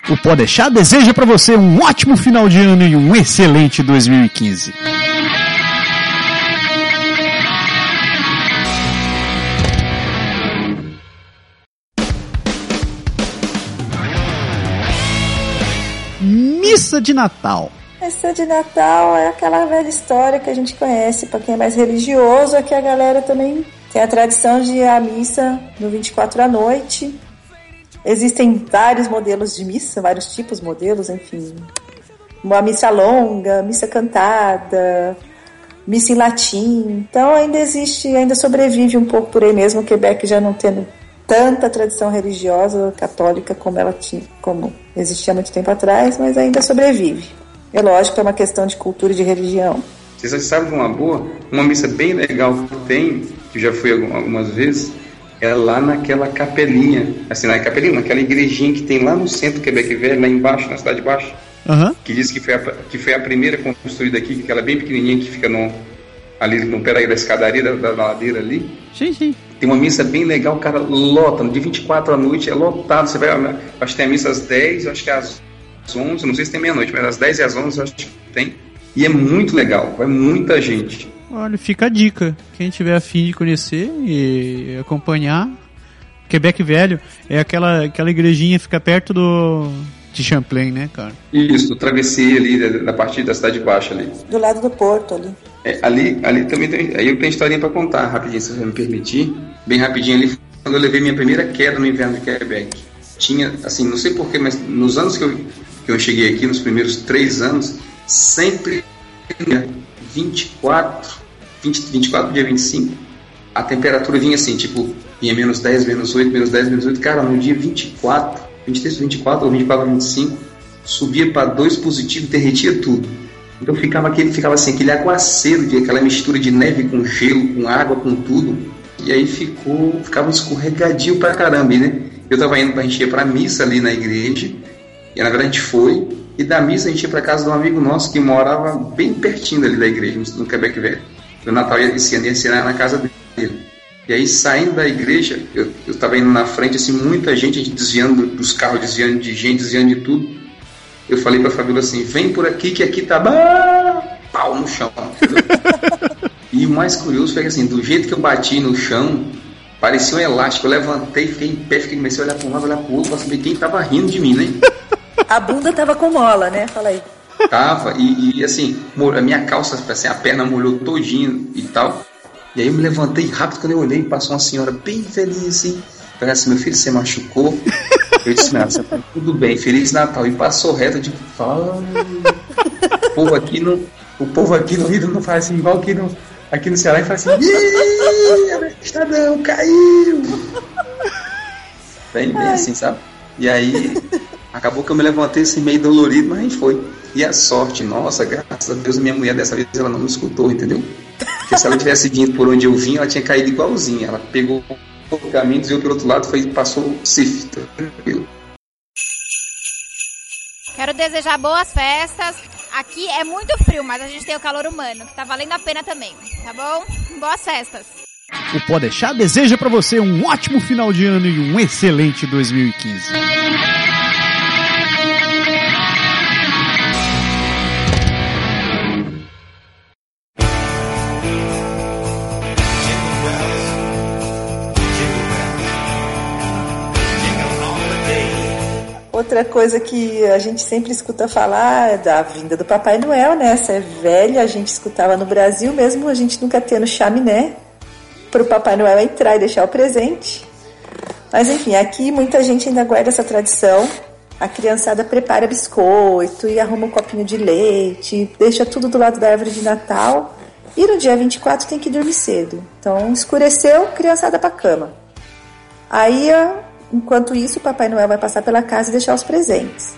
O Podeixar deseja pra você um ótimo final de ano e um excelente 2015. Missa de Natal. Essa de Natal é aquela velha história que a gente conhece, para quem é mais religioso, é que a galera também tem a tradição de à missa no 24 à noite. Existem vários modelos de missa, vários tipos de modelos, enfim. Uma missa longa, missa cantada, missa em latim. Então ainda existe, ainda sobrevive um pouco por aí mesmo, Quebec já não tendo tanta tradição religiosa católica como ela tinha, como existia muito tempo atrás, mas ainda sobrevive. É lógico é uma questão de cultura e de religião. Vocês sabem de uma boa? Uma missa bem legal que tem, que já fui algum- algumas vezes, é lá naquela capelinha, assim, na capelinha, naquela igrejinha que tem lá no centro do Quebec Velho, lá embaixo, na cidade de baixo, Aham. que diz que foi a, que foi a primeira construída aqui, aquela bem pequenininha que fica no, ali no pé da escadaria da, da ladeira ali. Sim, sim. Tem uma missa bem legal, cara, lota, de 24 à noite, é lotado. Você vai, acho que tem a missa às 10, acho que é às 11, não sei se tem meia-noite, mas às 10 e às 11 acho que tem. E é muito legal, vai muita gente. Olha, fica a dica. Quem tiver afim de conhecer e acompanhar. Quebec Velho é aquela, aquela igrejinha que fica perto do. de Champlain, né, cara? Isso, travessei ali da, da parte da cidade baixa ali. Do lado do porto ali. É, ali, ali também tem, aí eu tenho historinha pra contar rapidinho, se você me permitir. Bem rapidinho ali, quando eu levei minha primeira queda no inverno de Quebec. Tinha, assim, não sei porquê, mas nos anos que eu, que eu cheguei aqui, nos primeiros três anos, sempre dia 24, 20, 24 dia 25, a temperatura vinha assim, tipo, vinha menos 10, menos 8, menos 10, menos 8. Cara, no dia 24, 23, 24 ou 24, 25, subia para 2 positivo, derretia tudo. Então ficava aquele, ficava assim, aquele aguaceiro, de, aquela mistura de neve com gelo, com água, com tudo. E aí ficou, ficava escorregadio pra caramba, né? Eu tava indo, a gente ia pra missa ali na igreja, e na verdade a gente foi, e da missa a gente ia pra casa de um amigo nosso que morava bem pertinho ali da igreja, no Quebec Velho. O Natal esse ano ia ser na casa dele. E aí, saindo da igreja, eu, eu tava indo na frente, assim, muita gente, a desviando dos carros, desviando de gente, desviando de tudo. Eu falei pra Fabíola assim, vem por aqui que aqui tá pau no chão. <laughs> e o mais curioso foi que assim, do jeito que eu bati no chão, parecia um elástico. Eu levantei, fiquei em pé, fiquei, comecei a olhar pra um lado, olhar pro outro, pra saber quem tava rindo de mim, né? A bunda tava com mola, né? Fala aí. Tava, e, e, assim, a minha calça, assim, a perna molhou todinho e tal. E aí eu me levantei rápido, quando eu olhei, passou uma senhora bem velhinha assim. Falei assim, meu filho, você machucou? Eu disse, não, você tá tudo bem, Feliz Natal. E passou reto, tipo, fala. O povo aqui no. O povo aqui no Rio não faz assim, igual aqui no, aqui no Ceará e faz assim, Ih, Estadão, caiu! Bem, bem assim, sabe? E aí, acabou que eu me levantei assim, meio dolorido, mas a gente foi. E a sorte, nossa, graças a Deus, minha mulher dessa vez ela não me escutou, entendeu? Porque se ela tivesse vindo por onde eu vim, ela tinha caído igualzinha. Ela pegou o caminho, desviou pelo outro lado, foi, passou o Cif, tranquilo. Quero desejar boas festas. Aqui é muito frio, mas a gente tem o calor humano, que tá valendo a pena também, tá bom? Boas festas. O Podeixar deseja pra você um ótimo final de ano e um excelente 2015. Coisa que a gente sempre escuta falar é da vinda do Papai Noel, né? Essa é velha, a gente escutava no Brasil mesmo, a gente nunca tendo chaminé para o Papai Noel entrar e deixar o presente. Mas enfim, aqui muita gente ainda guarda essa tradição. A criançada prepara biscoito e arruma um copinho de leite, deixa tudo do lado da árvore de Natal. E no dia 24 tem que dormir cedo. Então escureceu, criançada pra cama. Aí, enquanto isso, Papai Noel vai passar pela casa e deixar os presentes.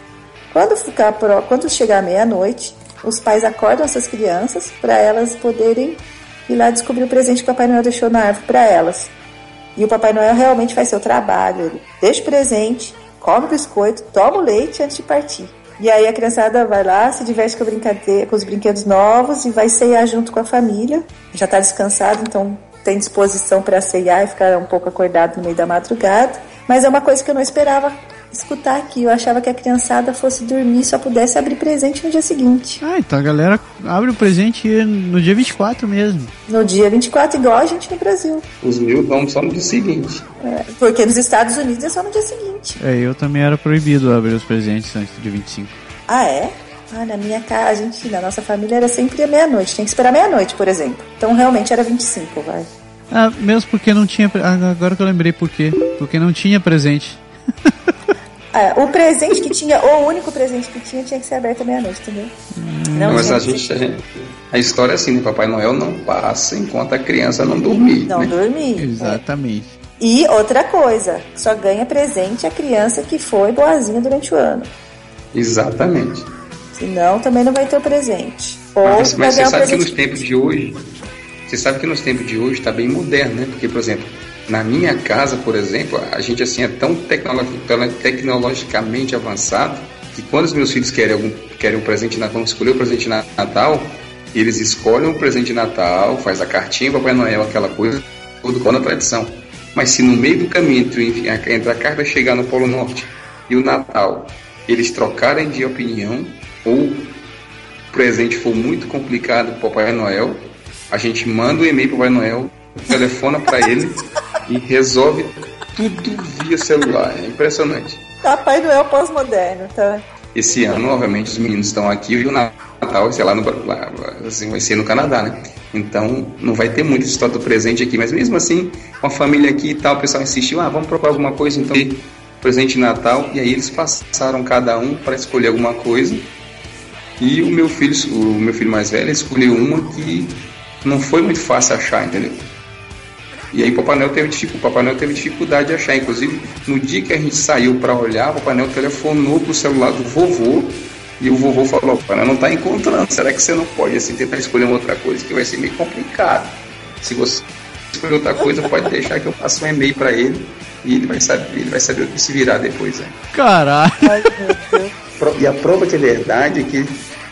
Quando, ficar pro... Quando chegar meia-noite, os pais acordam essas crianças para elas poderem ir lá descobrir o presente que o Papai Noel deixou na árvore para elas. E o Papai Noel realmente faz seu trabalho. Ele deixa o presente, come o biscoito, toma o leite antes de partir. E aí a criançada vai lá, se diverte com, brincadeira, com os brinquedos novos e vai ceiar junto com a família. Já está descansado, então tem disposição para ceiar e ficar um pouco acordado no meio da madrugada. Mas é uma coisa que eu não esperava escutar aqui. Eu achava que a criançada fosse dormir e só pudesse abrir presente no dia seguinte. Ah, então a galera abre o presente no dia 24 mesmo. No dia 24, igual a gente no Brasil. Os mil dão só no dia seguinte. É, porque nos Estados Unidos é só no dia seguinte. É, eu também era proibido abrir os presentes antes do dia 25. Ah, é? Ah, na minha casa, a gente, na nossa família era sempre a meia-noite. Tem que esperar meia-noite, por exemplo. Então realmente era 25, vai. Ah, mesmo porque não tinha. ah, Agora que eu lembrei por quê. Porque não tinha presente. <laughs> É, o presente que tinha, o único presente que tinha, tinha que ser aberto à meia-noite, entendeu? Não Mas a gente, a gente- A história é assim, né? Papai Noel não passa enquanto a criança não dormir. Não né? dormir. Exatamente. E outra coisa, só ganha presente a criança que foi boazinha durante o ano. Exatamente. Senão também não vai ter o presente. Ou Mas, mas você um sabe que nos presente. tempos de hoje, você sabe que nos tempos de hoje está bem moderno, né? Porque, por exemplo, na minha casa, por exemplo, a gente assim é tão tecnolo- tecnologicamente avançado que quando os meus filhos querem algum querem um presente de Natal, escolher o presente de Natal, eles escolhem o presente de Natal, faz a cartinha, Papai Noel, aquela coisa, tudo com a tradição. Mas se no meio do caminho entre a carta chegar no Polo Norte e o Natal, eles trocarem de opinião ou o presente for muito complicado para Papai Noel, a gente manda um e-mail para Papai Noel, telefona para ele e resolve tudo via celular. É impressionante. Papai Noel pós-moderno, tá? Esse ano, obviamente, os meninos estão aqui e o Natal, sei lá, no, lá, assim, vai ser no Canadá, né? Então, não vai ter muita história do presente aqui, mas mesmo assim, com a família aqui e tal, o pessoal insistiu, ah, vamos procurar alguma coisa, então, presente de Natal, e aí eles passaram cada um para escolher alguma coisa, e o meu filho, o meu filho mais velho, escolheu uma que não foi muito fácil achar, entendeu? E aí o Papai Noel teve, dificu- o Papai Noel teve dificuldade de achar. Inclusive, no dia que a gente saiu para olhar, o Papai Noel telefonou pro celular do vovô e o vovô falou, Papai Noel não tá encontrando. Será que você não pode assim tentar escolher uma outra coisa que vai ser meio complicado? Se você escolher outra coisa, pode deixar que eu passe um e-mail para ele e ele vai saber, ele vai saber o que se virar depois. Né? Caralho. E a prova de verdade é que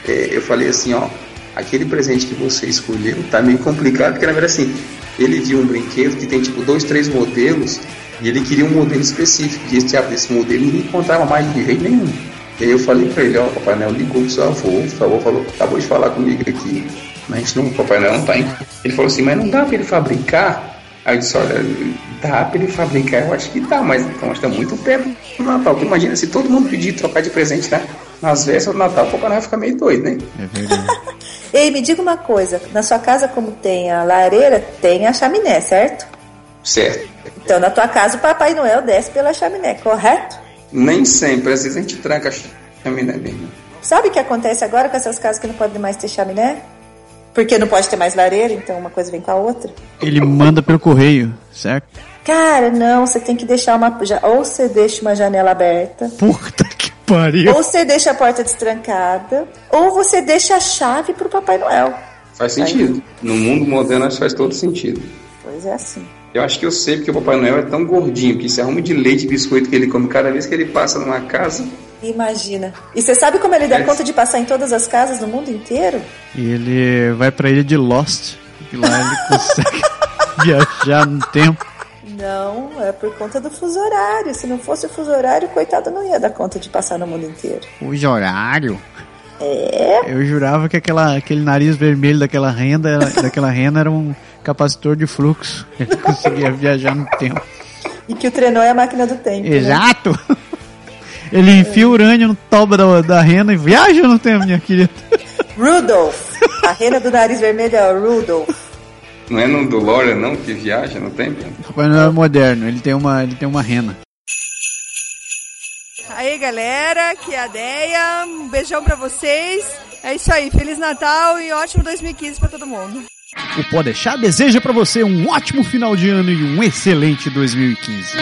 é, eu falei assim, ó, aquele presente que você escolheu tá meio complicado, porque na verdade assim, ele viu um brinquedo que tem tipo dois, três modelos e ele queria um modelo específico. E esse, esse modelo ninguém encontrava mais de jeito nenhum. E aí eu falei pra ele, ó, o Papai Noel ligou pro seu avô, o seu avô falou, acabou de falar comigo aqui, mas a gente não, o Papai Noel não tá em. Ele falou assim, mas não dá pra ele fabricar? Aí eu disse, olha, dá pra ele fabricar, eu acho que dá, mas então acho que tá muito perto do Natal. Porque imagina, se todo mundo pedir trocar de presente, né? Nas vésperas do Natal, o Papai Noel fica meio doido, né? É verdade. <laughs> Ei, me diga uma coisa. Na sua casa, como tem a lareira, tem a chaminé, certo? Certo. Então, na tua casa, o Papai Noel desce pela chaminé, correto? Nem sempre, às vezes a gente tranca a chaminé mesmo. Sabe o que acontece agora com essas casas que não podem mais ter chaminé? Porque não pode ter mais lareira, então uma coisa vem com a outra. Ele manda pelo correio, certo? Cara, não, você tem que deixar uma. Ou você deixa uma janela aberta, Puta que pariu. ou você deixa a porta destrancada, ou você deixa a chave pro Papai Noel. Faz sentido. No mundo moderno isso faz todo sentido. Pois é assim. Eu acho que eu sei porque o Papai Noel é tão gordinho, que se arruma de leite e biscoito que ele come cada vez que ele passa numa casa. Imagina. E você sabe como ele dá É. conta de passar em todas as casas no mundo inteiro? E ele vai pra ilha de Lost. E lá ele <laughs> consegue viajar no tempo. Não, é por conta do fuso horário. Se não fosse o fuso horário, coitado não ia dar conta de passar no mundo inteiro. Fuso horário. É? Eu jurava que aquela, aquele nariz vermelho daquela renda, era- daquela rena era um capacitor de fluxo. <laughs> Ele conseguia viajar no tempo. E que o trenó é a máquina do tempo. né? Exato! Ele enfia urânio no toba da, da rena e viaja no tempo, minha querida. Rudolph. A rena do nariz vermelho é o Rudolph. Não é no DeLorean não que viaja no tempo? Papai Noel é moderno, ele tem uma, ele tem uma rena. Aí, galera, aqui é a Deia. Um beijão pra vocês. É isso aí. Feliz Natal e ótimo 2015 pra todo mundo. O Podeixar deseja para você um ótimo final de ano e um excelente 2015.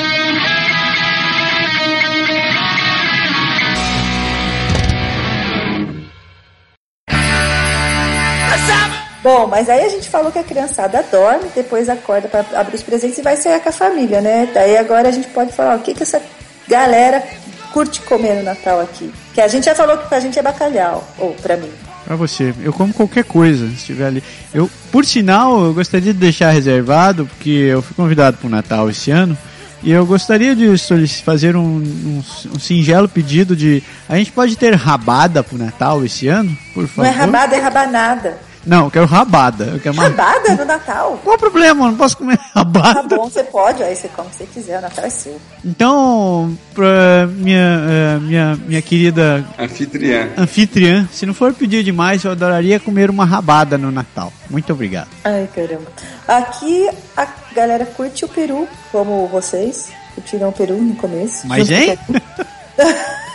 Bom, mas aí a gente falou que a criançada dorme, depois acorda para abrir os presentes e vai sair com a família, né? Daí agora a gente pode falar o que, que essa galera curte comer no Natal aqui. Que a gente já falou que pra gente é bacalhau, ou pra mim. Pra você, eu como qualquer coisa, se estiver ali. Eu, por sinal, eu gostaria de deixar reservado, porque eu fui convidado para o Natal esse ano, e eu gostaria de fazer um, um, um singelo pedido de. A gente pode ter rabada pro Natal esse ano, por Não favor? é rabada, é rabanada. Não, eu quero rabada. Eu quero uma... Rabada no Natal? Qual o problema? Eu não posso comer <laughs> Tá rabada. bom, você pode, aí você come o que você quiser, o Natal é seu. Então, pra minha, eh, minha, minha querida Anfitriã. anfitriã, se não for pedir demais, eu adoraria comer uma rabada no Natal. Muito obrigado. Ai, caramba. Aqui a galera curte o peru, como vocês. Curtiram o peru no começo. Mas, hein? <laughs>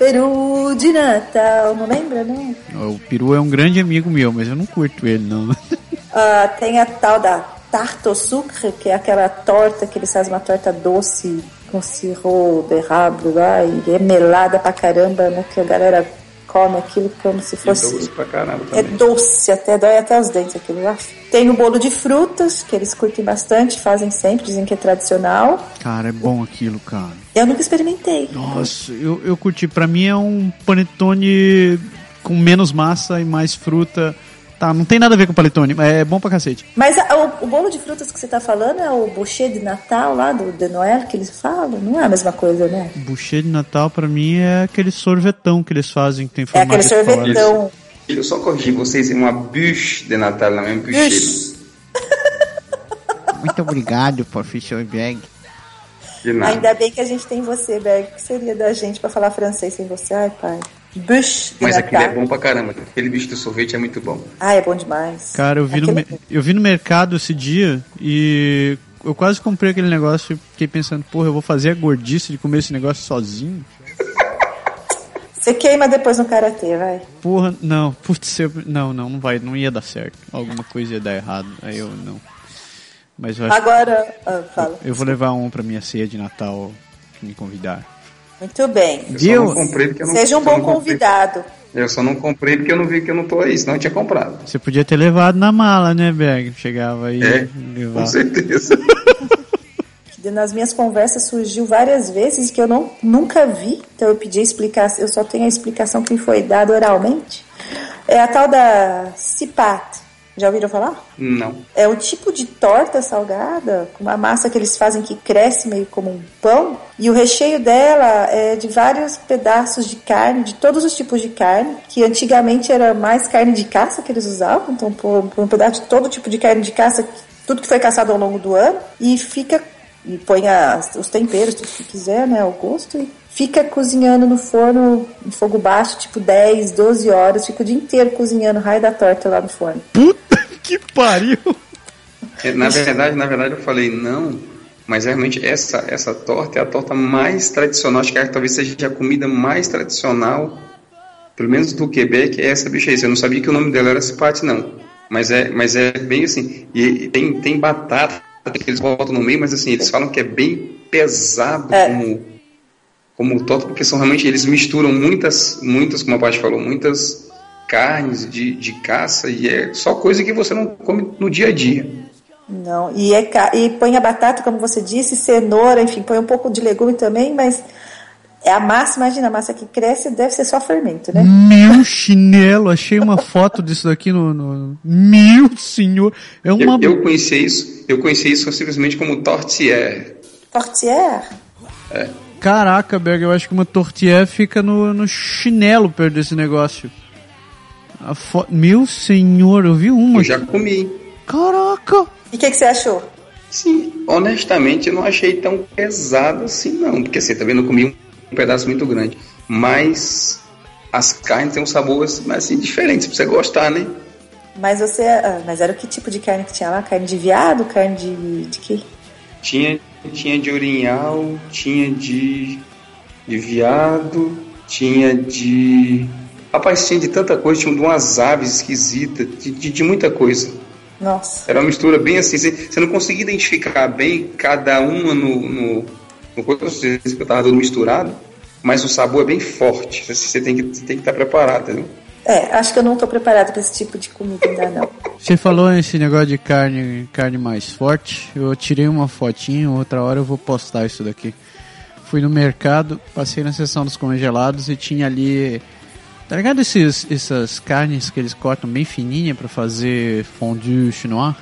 Peru de Natal, não lembra, não? O peru é um grande amigo meu, mas eu não curto ele, não. <laughs> Ah, tem a tal da tarte au sucre, que é aquela torta que eles fazem uma torta doce com sirop de rabo lá, e é melada pra caramba, né? Que a galera come aquilo como se fosse. doce pra caramba É também. doce, até dói até os dentes aquilo lá. Tem o bolo de frutas, que eles curtem bastante, fazem sempre, dizem que é tradicional. Cara, é bom aquilo, cara. Eu nunca experimentei. Nossa, eu, eu curti. Pra mim é um panetone com menos massa e mais fruta. Tá, não tem nada a ver com panetone, mas é bom pra cacete. Mas a- o, o bolo de frutas que você tá falando é o boucher de Natal lá do de Noel que eles falam? Não é a mesma coisa, né? Boucher de Natal pra mim é aquele sorvetão que eles fazem, que tem É aquele sorvetão. Eu só corrigi vocês em uma bûche de Natal, não é mesmo bûche. Ixi, <laughs> Muito obrigado, professor nada. Ainda bem que a gente tem você, Berg. O que seria da gente pra falar francês sem você? Ai, pai. De Mas aquele é bom pra caramba. Aquele bicho do sorvete é muito bom. Ah, é bom demais. Cara, eu vi, no, Aquele- me- eu vi no mercado esse dia e eu quase comprei aquele negócio e fiquei pensando, porra, eu vou fazer a gordice de comer esse negócio sozinho? Você queima depois no karatê, vai. Porra, não, putz, eu, não, não, não vai, não ia dar certo. Alguma coisa ia dar errado, aí eu não. Mas eu acho Agora, ah, fala. eu vou levar um pra minha ceia de Natal que me convidar. Muito bem. Viu? Seja um bom convidado. Eu só não comprei porque eu não vi que eu não tô aí, senão eu tinha comprado. Você podia ter levado na mala, né, Berg? Chegava aí É, e levava. Com certeza. <laughs> Nas minhas conversas surgiu várias vezes que eu não, nunca vi, então eu pedi explicação, eu só tenho a explicação que me foi dada oralmente. É a tal da cipat. Já ouviram falar? Não. É um tipo de torta salgada, com uma massa que eles fazem que cresce meio como um pão, e o recheio dela é de vários pedaços de carne, de todos os tipos de carne, que antigamente era mais carne de caça que eles usavam, então por, por um pedaço de todo tipo de carne de caça, tudo que foi caçado ao longo do ano, e fica, e põe as- os temperos, tudo que quiser, né, ao gosto, e fica cozinhando no forno, em fogo baixo, tipo 10, 12 horas, fica o dia inteiro cozinhando o raio da torta lá no forno. Puta <laughs> que pariu! É, Na verdade, na verdade eu falei não, mas realmente essa essa torta é a torta mais tradicional, acho que é, talvez seja a comida mais tradicional, pelo menos do Quebec, é essa bicha aí. Eu não sabia que o nome dela era cipate não, mas é mas é bem assim. E tem tem batata que eles botam no meio, mas assim eles falam que é bem pesado É. como como torta, porque são realmente eles misturam muitas muitas, como a Paty falou, muitas carnes de, de caça e é só coisa que você não come no dia a dia. Não, e, é, e põe a batata, como você disse, cenoura, enfim, põe um pouco de legume também, mas é a massa, imagina, a massa que cresce deve ser só fermento, né? Meu chinelo, achei uma foto disso daqui no. no- Meu senhor! É uma. Eu, eu conheci isso, eu conheci isso simplesmente como tortière. Portière? Caraca, Berg, eu acho que uma tortilha fica no, no chinelo perto desse negócio. A fo... Meu senhor, eu vi uma. Eu já comi. Caraca! E o que, que você achou? Sim, honestamente eu não achei tão pesado assim não, porque assim, também não comi um pedaço muito grande. Mas as carnes têm um sabor assim, diferente, pra você gostar, né? Mas você. ah, mas era o que tipo de carne que tinha lá? Carne de viado? Carne de. de quê? Tinha, tinha de orinhal, tinha de, de viado, tinha de. Rapaz, tinha de tanta coisa, tinha de umas aves esquisitas, de, de, de muita coisa. Nossa. Era uma mistura bem assim, você, não conseguia identificar bem cada uma no. no, no coisa, que eu tava tudo misturado, mas o sabor é bem forte. Você tem que você tem que estar preparado, entendeu? É, acho que eu não tô preparada pra esse tipo de comida ainda não. <laughs> Você falou esse negócio de carne, carne mais forte. Eu tirei uma fotinha, outra hora eu vou postar isso daqui. Fui no mercado, passei na seção dos congelados e tinha ali. Tá ligado esses, essas carnes que eles cortam bem fininha pra fazer fondue chinois?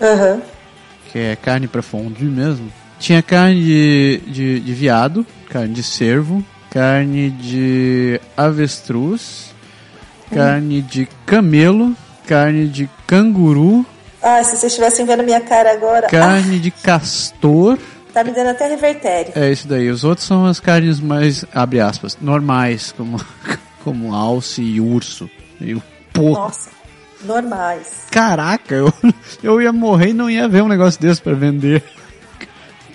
Aham. Que é carne pra fondue mesmo. Tinha carne de, de, de viado, carne de cervo, carne de avestruz, carne de camelo, carne de canguru, Ah, se vocês estivessem vendo minha cara agora. carne de castor. ah, tá me dando até revertério. É isso daí. Os outros são as carnes mais, abre aspas, normais, como, <laughs> como alce e urso. E o porra. Nossa, normais. Caraca, eu, <laughs> eu ia morrer e não ia ver um negócio desse pra vender.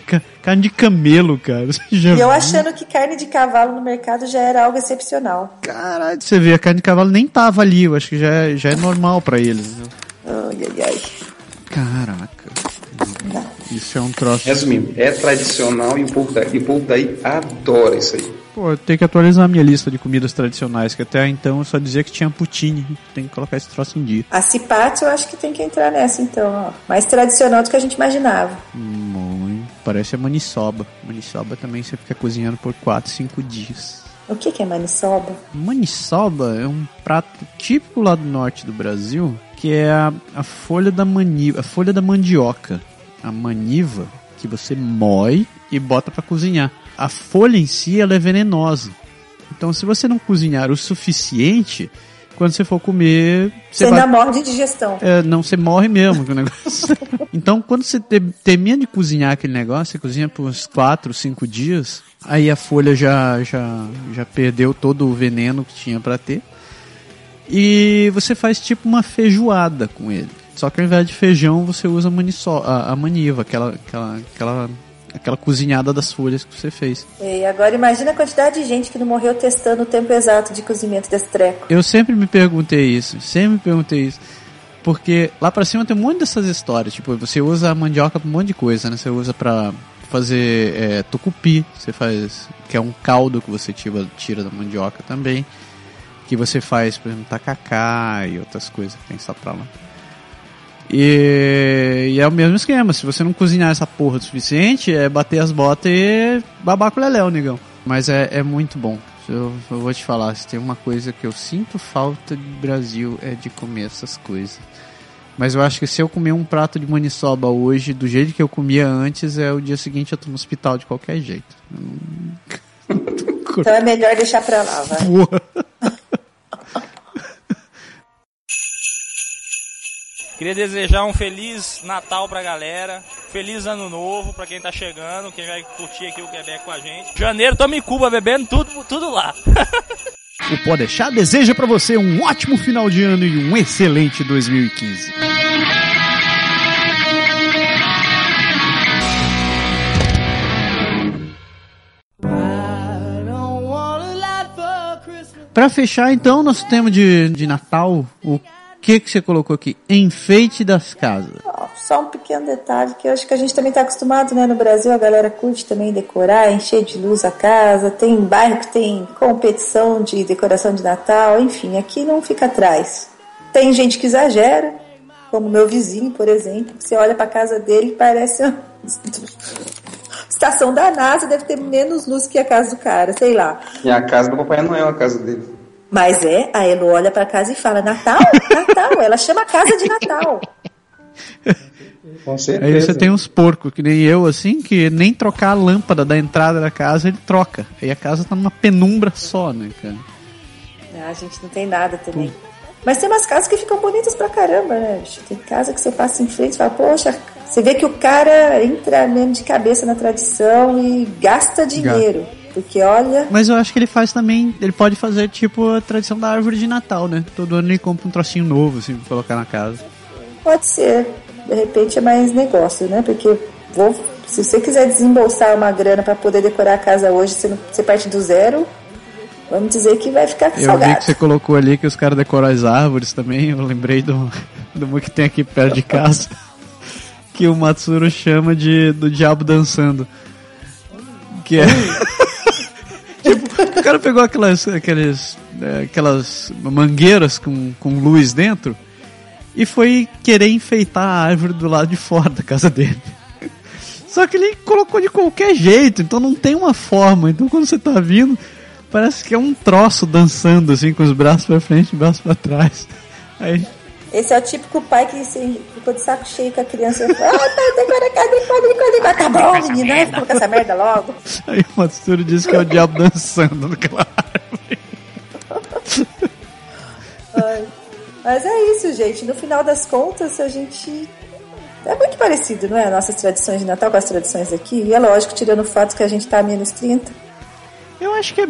Ca- Carne de camelo, cara. <laughs> E eu achando que carne de cavalo no mercado já era algo excepcional. Caralho, você vê, a carne de cavalo nem tava ali. Eu acho que já é, já é normal pra eles. Ai, ai, ai. Caraca. Não. Isso é um troço. Resumindo, é tradicional e o povo daí, e o povo daí adora isso aí. Pô, eu tenho que atualizar a minha lista de comidas tradicionais, que até então eu só dizia que tinha poutine. Tem que colocar esse troço em dia. A cipate eu acho que tem que entrar nessa então, ó. Mais tradicional do que a gente imaginava. Muito. Parece a maniçoba. Maniçoba também você fica cozinhando por 4, 5 dias. O que, que é maniçoba? Maniçoba é um prato típico lá do norte do Brasil, que é a, a folha da maniva, a folha da mandioca, a maniva que você moe e bota pra cozinhar. A folha em si ela é venenosa. Então se você não cozinhar o suficiente, quando você for comer, Você você vai ainda morre de digestão. é, não, você morre mesmo com o negócio. <laughs> então, quando você te- termina de cozinhar aquele negócio, você cozinha por uns 4, 5 dias, aí a folha já, já, já perdeu todo o veneno que tinha pra ter. E você faz tipo uma feijoada com ele. Só que ao invés de feijão, você usa a, maniço, a, a maniva, aquela, aquela, aquela, aquela cozinhada das folhas que você fez. E agora imagina a quantidade de gente que não morreu testando o tempo exato de cozimento desse treco. Eu sempre me perguntei isso, sempre me perguntei isso. Porque lá pra cima tem um monte dessas histórias. Tipo, você usa a mandioca pra um monte de coisa, né? Você usa pra fazer é, tucupi, você faz. que é um caldo que você tira, tira da mandioca também. Que você faz, por exemplo, tacacá e outras coisas que tem só pra lá. E, e é o mesmo esquema, se você não cozinhar essa porra o suficiente, é bater as botas e babar com o leléu, negão. Mas é, é muito bom. Eu, eu vou te falar, se tem uma coisa que eu sinto falta do Brasil é de comer essas coisas. Mas eu acho que se eu comer um prato de maniçoba hoje, do jeito que eu comia antes, é o dia seguinte eu tô no hospital de qualquer jeito. Então é melhor deixar pra lá, vai. Queria desejar um feliz Natal pra galera, feliz ano novo pra quem tá chegando, quem vai curtir aqui o Quebec com a gente. Janeiro, tamo em Cuba bebendo tudo, tudo lá. <laughs> O Pode Deixar deseja pra você um ótimo final de ano e um excelente 2015. Pra fechar, então, nosso tema de, de Natal, o que que você colocou aqui? Enfeite das casas. Só um pequeno detalhe que eu acho que a gente também está acostumado, né? No Brasil a galera curte também decorar, encher de luz a casa. Tem bairro que tem competição de decoração de Natal, enfim, aqui não fica atrás. Tem gente que exagera, como meu vizinho, por exemplo, que você olha para casa dele e parece uma <laughs> estação da NASA, deve ter menos luz que a casa do cara, sei lá. E a casa do Papai Noel, a casa dele. Mas é, a Elo olha para casa e fala: Natal? Natal, ela chama a casa de Natal. Com Aí você tem uns porcos, que nem eu, assim, que nem trocar a lâmpada da entrada da casa ele troca. Aí a casa tá numa penumbra só, né, cara? Ah, a gente não tem nada também. Mas tem umas casas que ficam bonitas pra caramba, né? Tem casa que você passa em frente e fala, poxa, você vê que o cara entra mesmo de cabeça na tradição e gasta dinheiro. Porque olha, Mas eu acho que ele faz também, ele pode fazer tipo a tradição da árvore de Natal, né? Todo ano ele compra um trocinho novo, assim, pra colocar na casa. pode ser. De repente é mais negócio, né? Porque vou, se você quiser desembolsar uma grana pra poder decorar a casa hoje, você, não, você parte do zero, Vamos dizer que vai ficar Eu vi salgado. que você colocou ali que os caras decoram as árvores também. Eu lembrei do, do que tem aqui perto de casa. <laughs> Que o Matsuro chama de do diabo dançando. Que é. O cara pegou aquelas, aqueles, é, aquelas mangueiras com, com luz dentro e foi querer enfeitar a árvore do lado de fora da casa dele. Só que ele colocou de qualquer jeito, então não tem uma forma. Então quando você tá vindo, parece que é um troço dançando assim, com os braços pra frente e os braços pra trás. Aí, Esse é o típico pai que se ficou de saco cheio com a criança ah, tá, decora, cá, decora, decora, decora. Tá bom, menina, vai colocar essa merda logo. aí o Matsuro disse que é o diabo dançando naquela árvore. Mas é isso, gente. No final das contas, a gente. É muito parecido, não é? Nossas tradições de Natal com as tradições aqui. E é lógico, tirando o fato que a gente tá a menos 30. Eu acho que é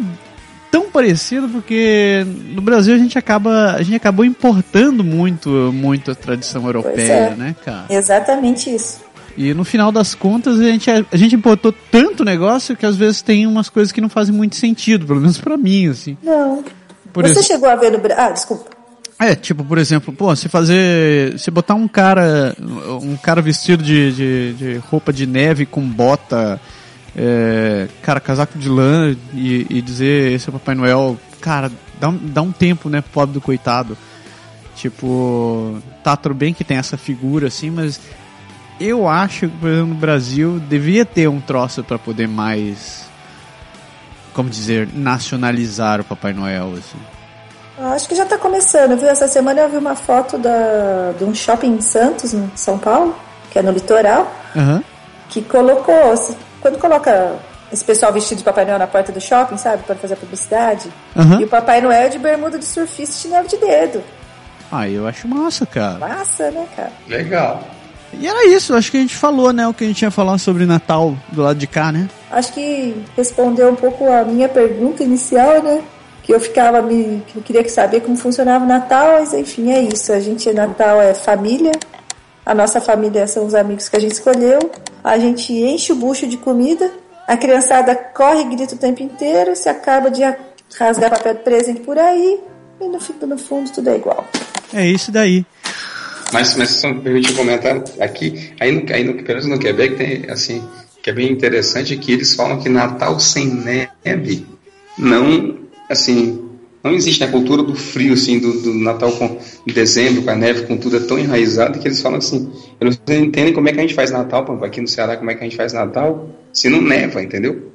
tão parecido porque no Brasil a gente acaba a gente acabou importando muito muito a tradição europeia, é. né, cara? Exatamente isso. E no final das contas a gente a gente importou tanto negócio que às vezes tem umas coisas que não fazem muito sentido, pelo menos pra mim, assim. Não. Por Você exemplo- chegou a ver no Brasil. Ah, desculpa. É, tipo, por exemplo, pô, você fazer. Você botar um cara. Um cara vestido de, de, de roupa de neve com bota. É, cara, casaco de lã e, e dizer esse é o Papai Noel. Cara, dá, um- dá um tempo, né, pobre do coitado. Tipo, tá tudo bem que tem essa figura assim, mas eu acho que, por exemplo, no Brasil devia ter um troço pra poder mais. Como dizer, nacionalizar o Papai Noel, assim. Ah, Acho que já tá começando, viu? Essa semana eu vi uma foto da, de um shopping em Santos, em São Paulo, que é no litoral, Aham. que colocou. Quando coloca esse pessoal vestido de Papai Noel na porta do shopping, sabe? Para fazer a publicidade. Aham. E o Papai Noel de bermuda de surfista e chinelo de dedo. Ah, eu acho massa, cara. Massa, né, cara? Legal. E era isso, acho que a gente falou, né, o que a gente ia falar sobre Natal do lado de cá, né? Acho que respondeu um pouco a minha pergunta inicial, né? Que eu ficava me. que eu queria saber como funcionava o Natal, mas enfim, é isso. A gente, Natal é família. A nossa família são os amigos que a gente escolheu. A gente enche o bucho de comida. A criançada corre e grita o tempo inteiro. Se acaba de rasgar papel de presente por aí. E no, fundo- no fundo tudo é igual. É isso daí. Mas, mas só me permite um comentário aqui, aí no, aí no, pelo menos no Quebec tem, assim, que é bem interessante, que eles falam que Natal sem neve não, assim, não existe na cultura do frio, assim, do, do Natal com em dezembro, com a neve, com tudo, é tão enraizado que eles falam assim, eles não entendem como é que a gente faz Natal, aqui no Ceará, como é que a gente faz Natal, se não neva, entendeu?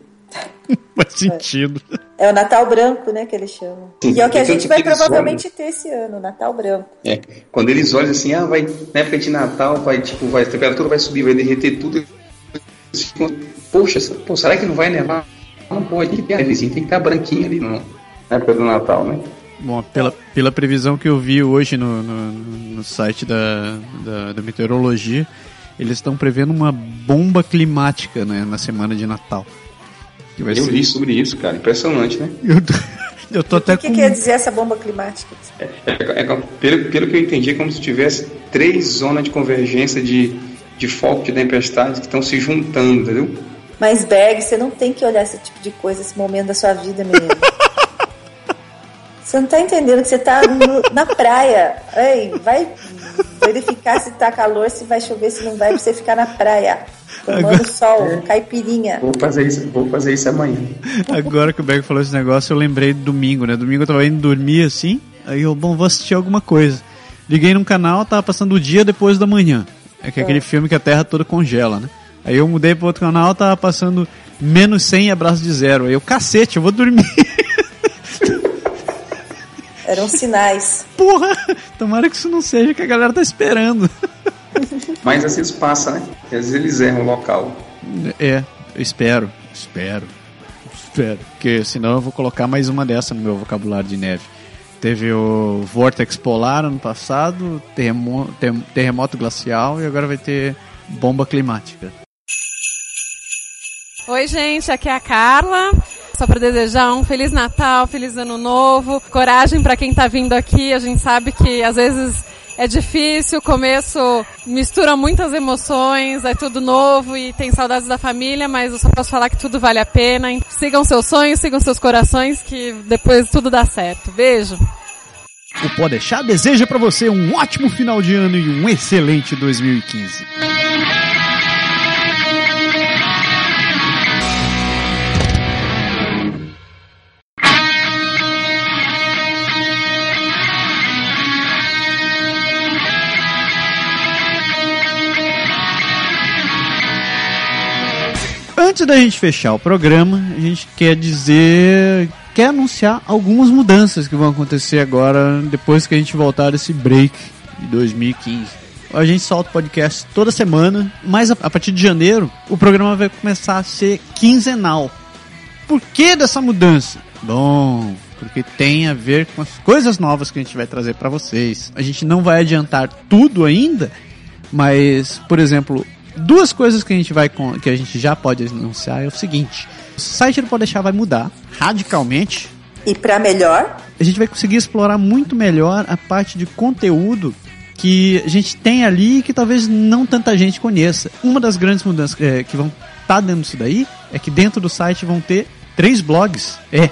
<laughs> Faz sentido. É o Natal branco, né, que eles chamam. Sim, E é o que a tanto gente vai que eles provavelmente ter esse ano, Natal branco. É, quando eles olham assim, ah, vai, na época de Natal, vai, tipo, vai, a temperatura vai subir, vai derreter tudo. Eles ficam, Poxa, pô, será que não vai nevar? Não pode, tem que ter a nevezinha, tem que estar branquinho ali na época do Natal, né? Bom, pela, pela previsão que eu vi hoje no, no, no site da, da, da meteorologia, eles estão prevendo uma bomba climática né, na semana de Natal. Que vai Eu ser- li sobre isso, cara, impressionante, né? <laughs> Eu tô, eu tô até O que com. quer dizer essa bomba climática? É, é, pelo, pelo que eu entendi, é como se tivesse três zonas de convergência de, de foco de tempestades que estão se juntando, entendeu? Mas, Berg, você não tem que olhar esse tipo de coisa, esse momento da sua vida, menino. Você não tá entendendo que você tá no- na praia. Ei, vai verificar se tá calor, se vai chover, se não vai, pra você ficar na praia. Tomando Agora- sol, caipirinha. Vou fazer isso, vou fazer isso amanhã. Agora que o Berg falou esse negócio, eu lembrei do domingo, né? Domingo eu tava indo dormir assim, aí eu, bom, vou assistir alguma coisa. Liguei num canal, tava passando o dia depois da manhã. É que é aquele filme que a Terra toda congela, né? Aí eu mudei pro outro canal, tava passando menos 100 e abraço de zero. Aí eu, cacete, eu vou dormir. <laughs> Eram sinais. Porra, tomara que isso não seja que a galera tá esperando. <laughs> Mas às vezes passa, né? E às vezes eles erram o local. É, eu espero, espero, espero. Porque senão eu vou colocar mais uma dessa no meu vocabulário de neve. Teve o Vortex Polar ano passado, terremo- tem- terremoto glacial e agora vai ter bomba climática. Oi, gente, aqui é a Carla. Só para desejar um feliz Natal, feliz Ano Novo, coragem para quem tá vindo aqui. A gente sabe que às vezes é difícil, o começo mistura muitas emoções, é tudo novo e tem saudades da família, mas eu só posso falar que tudo vale a pena. Sigam seus sonhos, sigam seus corações, que depois tudo dá certo. Beijo! O Pode Deixar deseja para você um ótimo final de ano e um excelente 2015. Antes da gente fechar o programa, a gente quer dizer, quer anunciar algumas mudanças que vão acontecer agora depois que a gente voltar desse break de 2015. A gente solta o podcast toda semana, mas a, partir de janeiro o programa vai começar a ser quinzenal. Por que dessa mudança? Bom, porque tem a ver com as coisas novas que a gente vai trazer para vocês. A gente não vai adiantar tudo ainda, mas, por exemplo, duas coisas que a gente vai que a gente já pode anunciar é o seguinte: o site do Pode Deixar vai mudar radicalmente. E para melhor? A gente vai conseguir explorar muito melhor a parte de conteúdo que a gente tem ali e que talvez não tanta gente conheça. Uma das grandes mudanças é, que vão estar tá dentro disso daí é que dentro do site vão ter três blogs. É,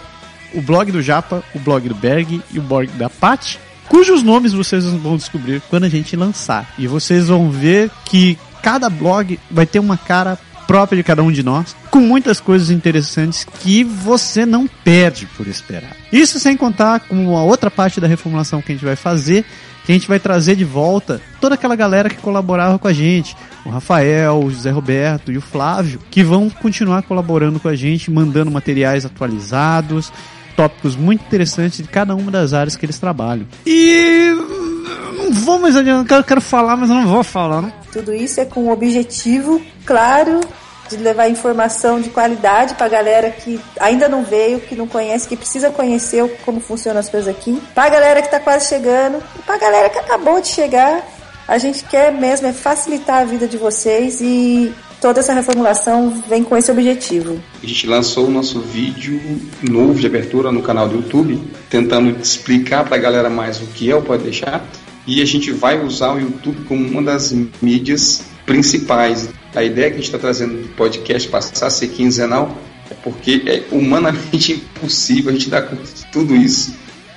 o blog do Japa, o blog do Berg e o blog da Pat, cujos nomes vocês vão descobrir quando a gente lançar. E vocês vão ver que cada blog vai ter uma cara própria de cada um de nós, com muitas coisas interessantes que você não perde por esperar. Isso sem contar com a outra parte da reformulação que a gente vai fazer, que a gente vai trazer de volta toda aquela galera que colaborava com a gente, o Rafael, o José Roberto e o Flávio, que vão continuar colaborando com a gente, mandando materiais atualizados, tópicos muito interessantes de cada uma das áreas que eles trabalham. E não vou mais adiantar, eu quero falar, mas não vou falar, né? Tudo isso é com um objetivo claro de levar informação de qualidade para a galera que ainda não veio, que não conhece, que precisa conhecer como funcionam as coisas aqui, para a galera que está quase chegando para a galera que acabou de chegar. A gente quer mesmo é facilitar a vida de vocês e toda essa reformulação vem com esse objetivo. A gente lançou o nosso vídeo novo de abertura no canal do YouTube, tentando explicar para a galera mais o que é o Pode Deixar e a gente vai usar o YouTube como uma das mídias principais. A ideia que a gente está trazendo do podcast passar a ser quinzenal é porque é humanamente <laughs> impossível a gente dar tudo isso,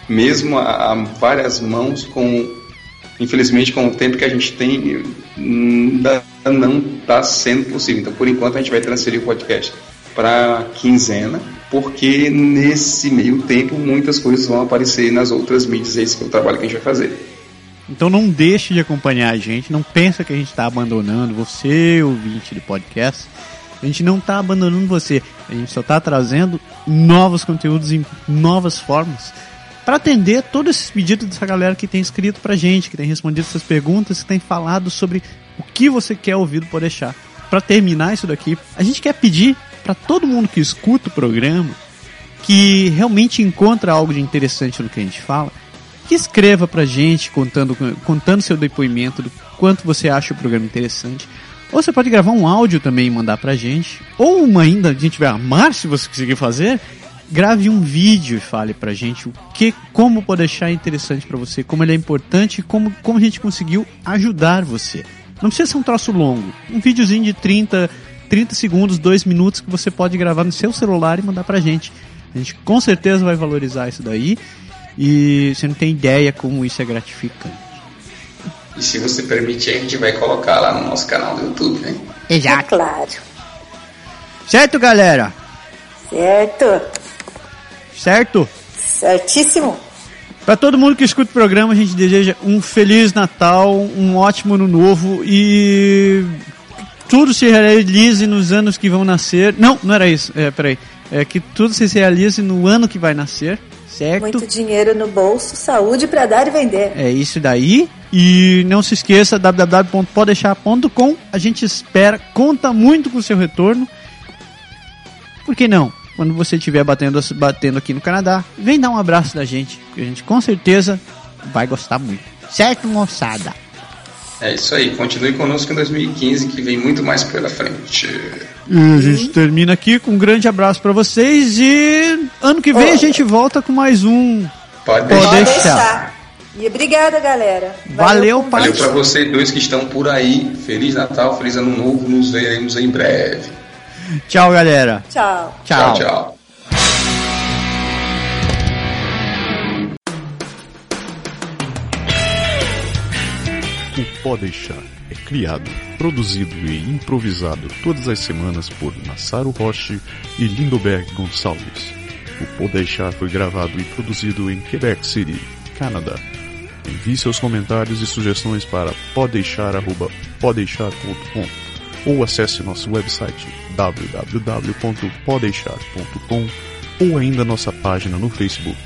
mesmo a, a várias mãos, com infelizmente com o tempo que a gente tem, não está sendo possível. Então, por enquanto, a gente vai transferir o podcast para quinzena, porque nesse meio tempo muitas coisas vão aparecer nas outras mídias, esse que é o trabalho que a gente vai fazer. Então não deixe de acompanhar a gente, não pensa que a gente está abandonando você, ouvinte do podcast. A gente não está abandonando você, a gente só está trazendo novos conteúdos em novas formas para atender todos esses pedidos dessa galera que tem escrito pra gente, que tem respondido essas perguntas, que tem falado sobre o que você quer ouvir do Pode Deixar. Para terminar isso daqui, a gente quer pedir para todo mundo que escuta o programa, que realmente encontra algo de interessante no que a gente fala, que escreva pra gente contando, contando seu depoimento do quanto você acha o programa interessante. Ou você pode gravar um áudio também e mandar pra gente. Ou uma ainda, a gente vai amar se você conseguir fazer. Grave um vídeo e fale pra gente o que, como pode deixar interessante para você, como ele é importante e como, como a gente conseguiu ajudar você. Não precisa ser um troço longo. Um videozinho de 30, 30 segundos, 2 minutos que você pode gravar no seu celular e mandar pra gente. A gente com certeza vai valorizar isso daí e você não tem ideia como isso é gratificante. E se você permitir, a gente vai colocar lá no nosso canal do YouTube, né? Exato. É claro. Certo, galera? Certo. Certo? Certíssimo. Para todo mundo que escuta o programa, a gente deseja um feliz Natal, um ótimo ano novo e tudo se realize nos anos que vão nascer. Não, não era isso. É, peraí. É que tudo se realize no ano que vai nascer certo? Muito dinheiro no bolso, saúde para dar e vender. É isso daí. E não se esqueça, www.podeixar.com. A gente espera, conta muito com o seu retorno. Por que não? Quando você estiver batendo, batendo aqui no Canadá, vem dar um abraço da gente, que a gente com certeza vai gostar muito. Certo, moçada? É isso aí, continue conosco em 2015 que vem muito mais pela frente. E a gente termina aqui com um grande abraço para vocês e ano que vem oh. a gente volta com mais um Pode deixar. Pode deixar. E obrigada, galera. Valeu, Valeu para vocês dois que estão por aí. Feliz Natal, feliz Ano Novo. Nos veremos em breve. Tchau, galera. Tchau. Tchau. Tchau, tchau. O Pode Deixar é criado, produzido e improvisado todas as semanas por Massaro Roche e Lindoberg Gonçalves. O Pode Deixar foi gravado e produzido em Quebec City, Canadá. Envie seus comentários e sugestões para podeixar.podeixar.com ou acesse nosso website www.podeixar.com ou ainda nossa página no Facebook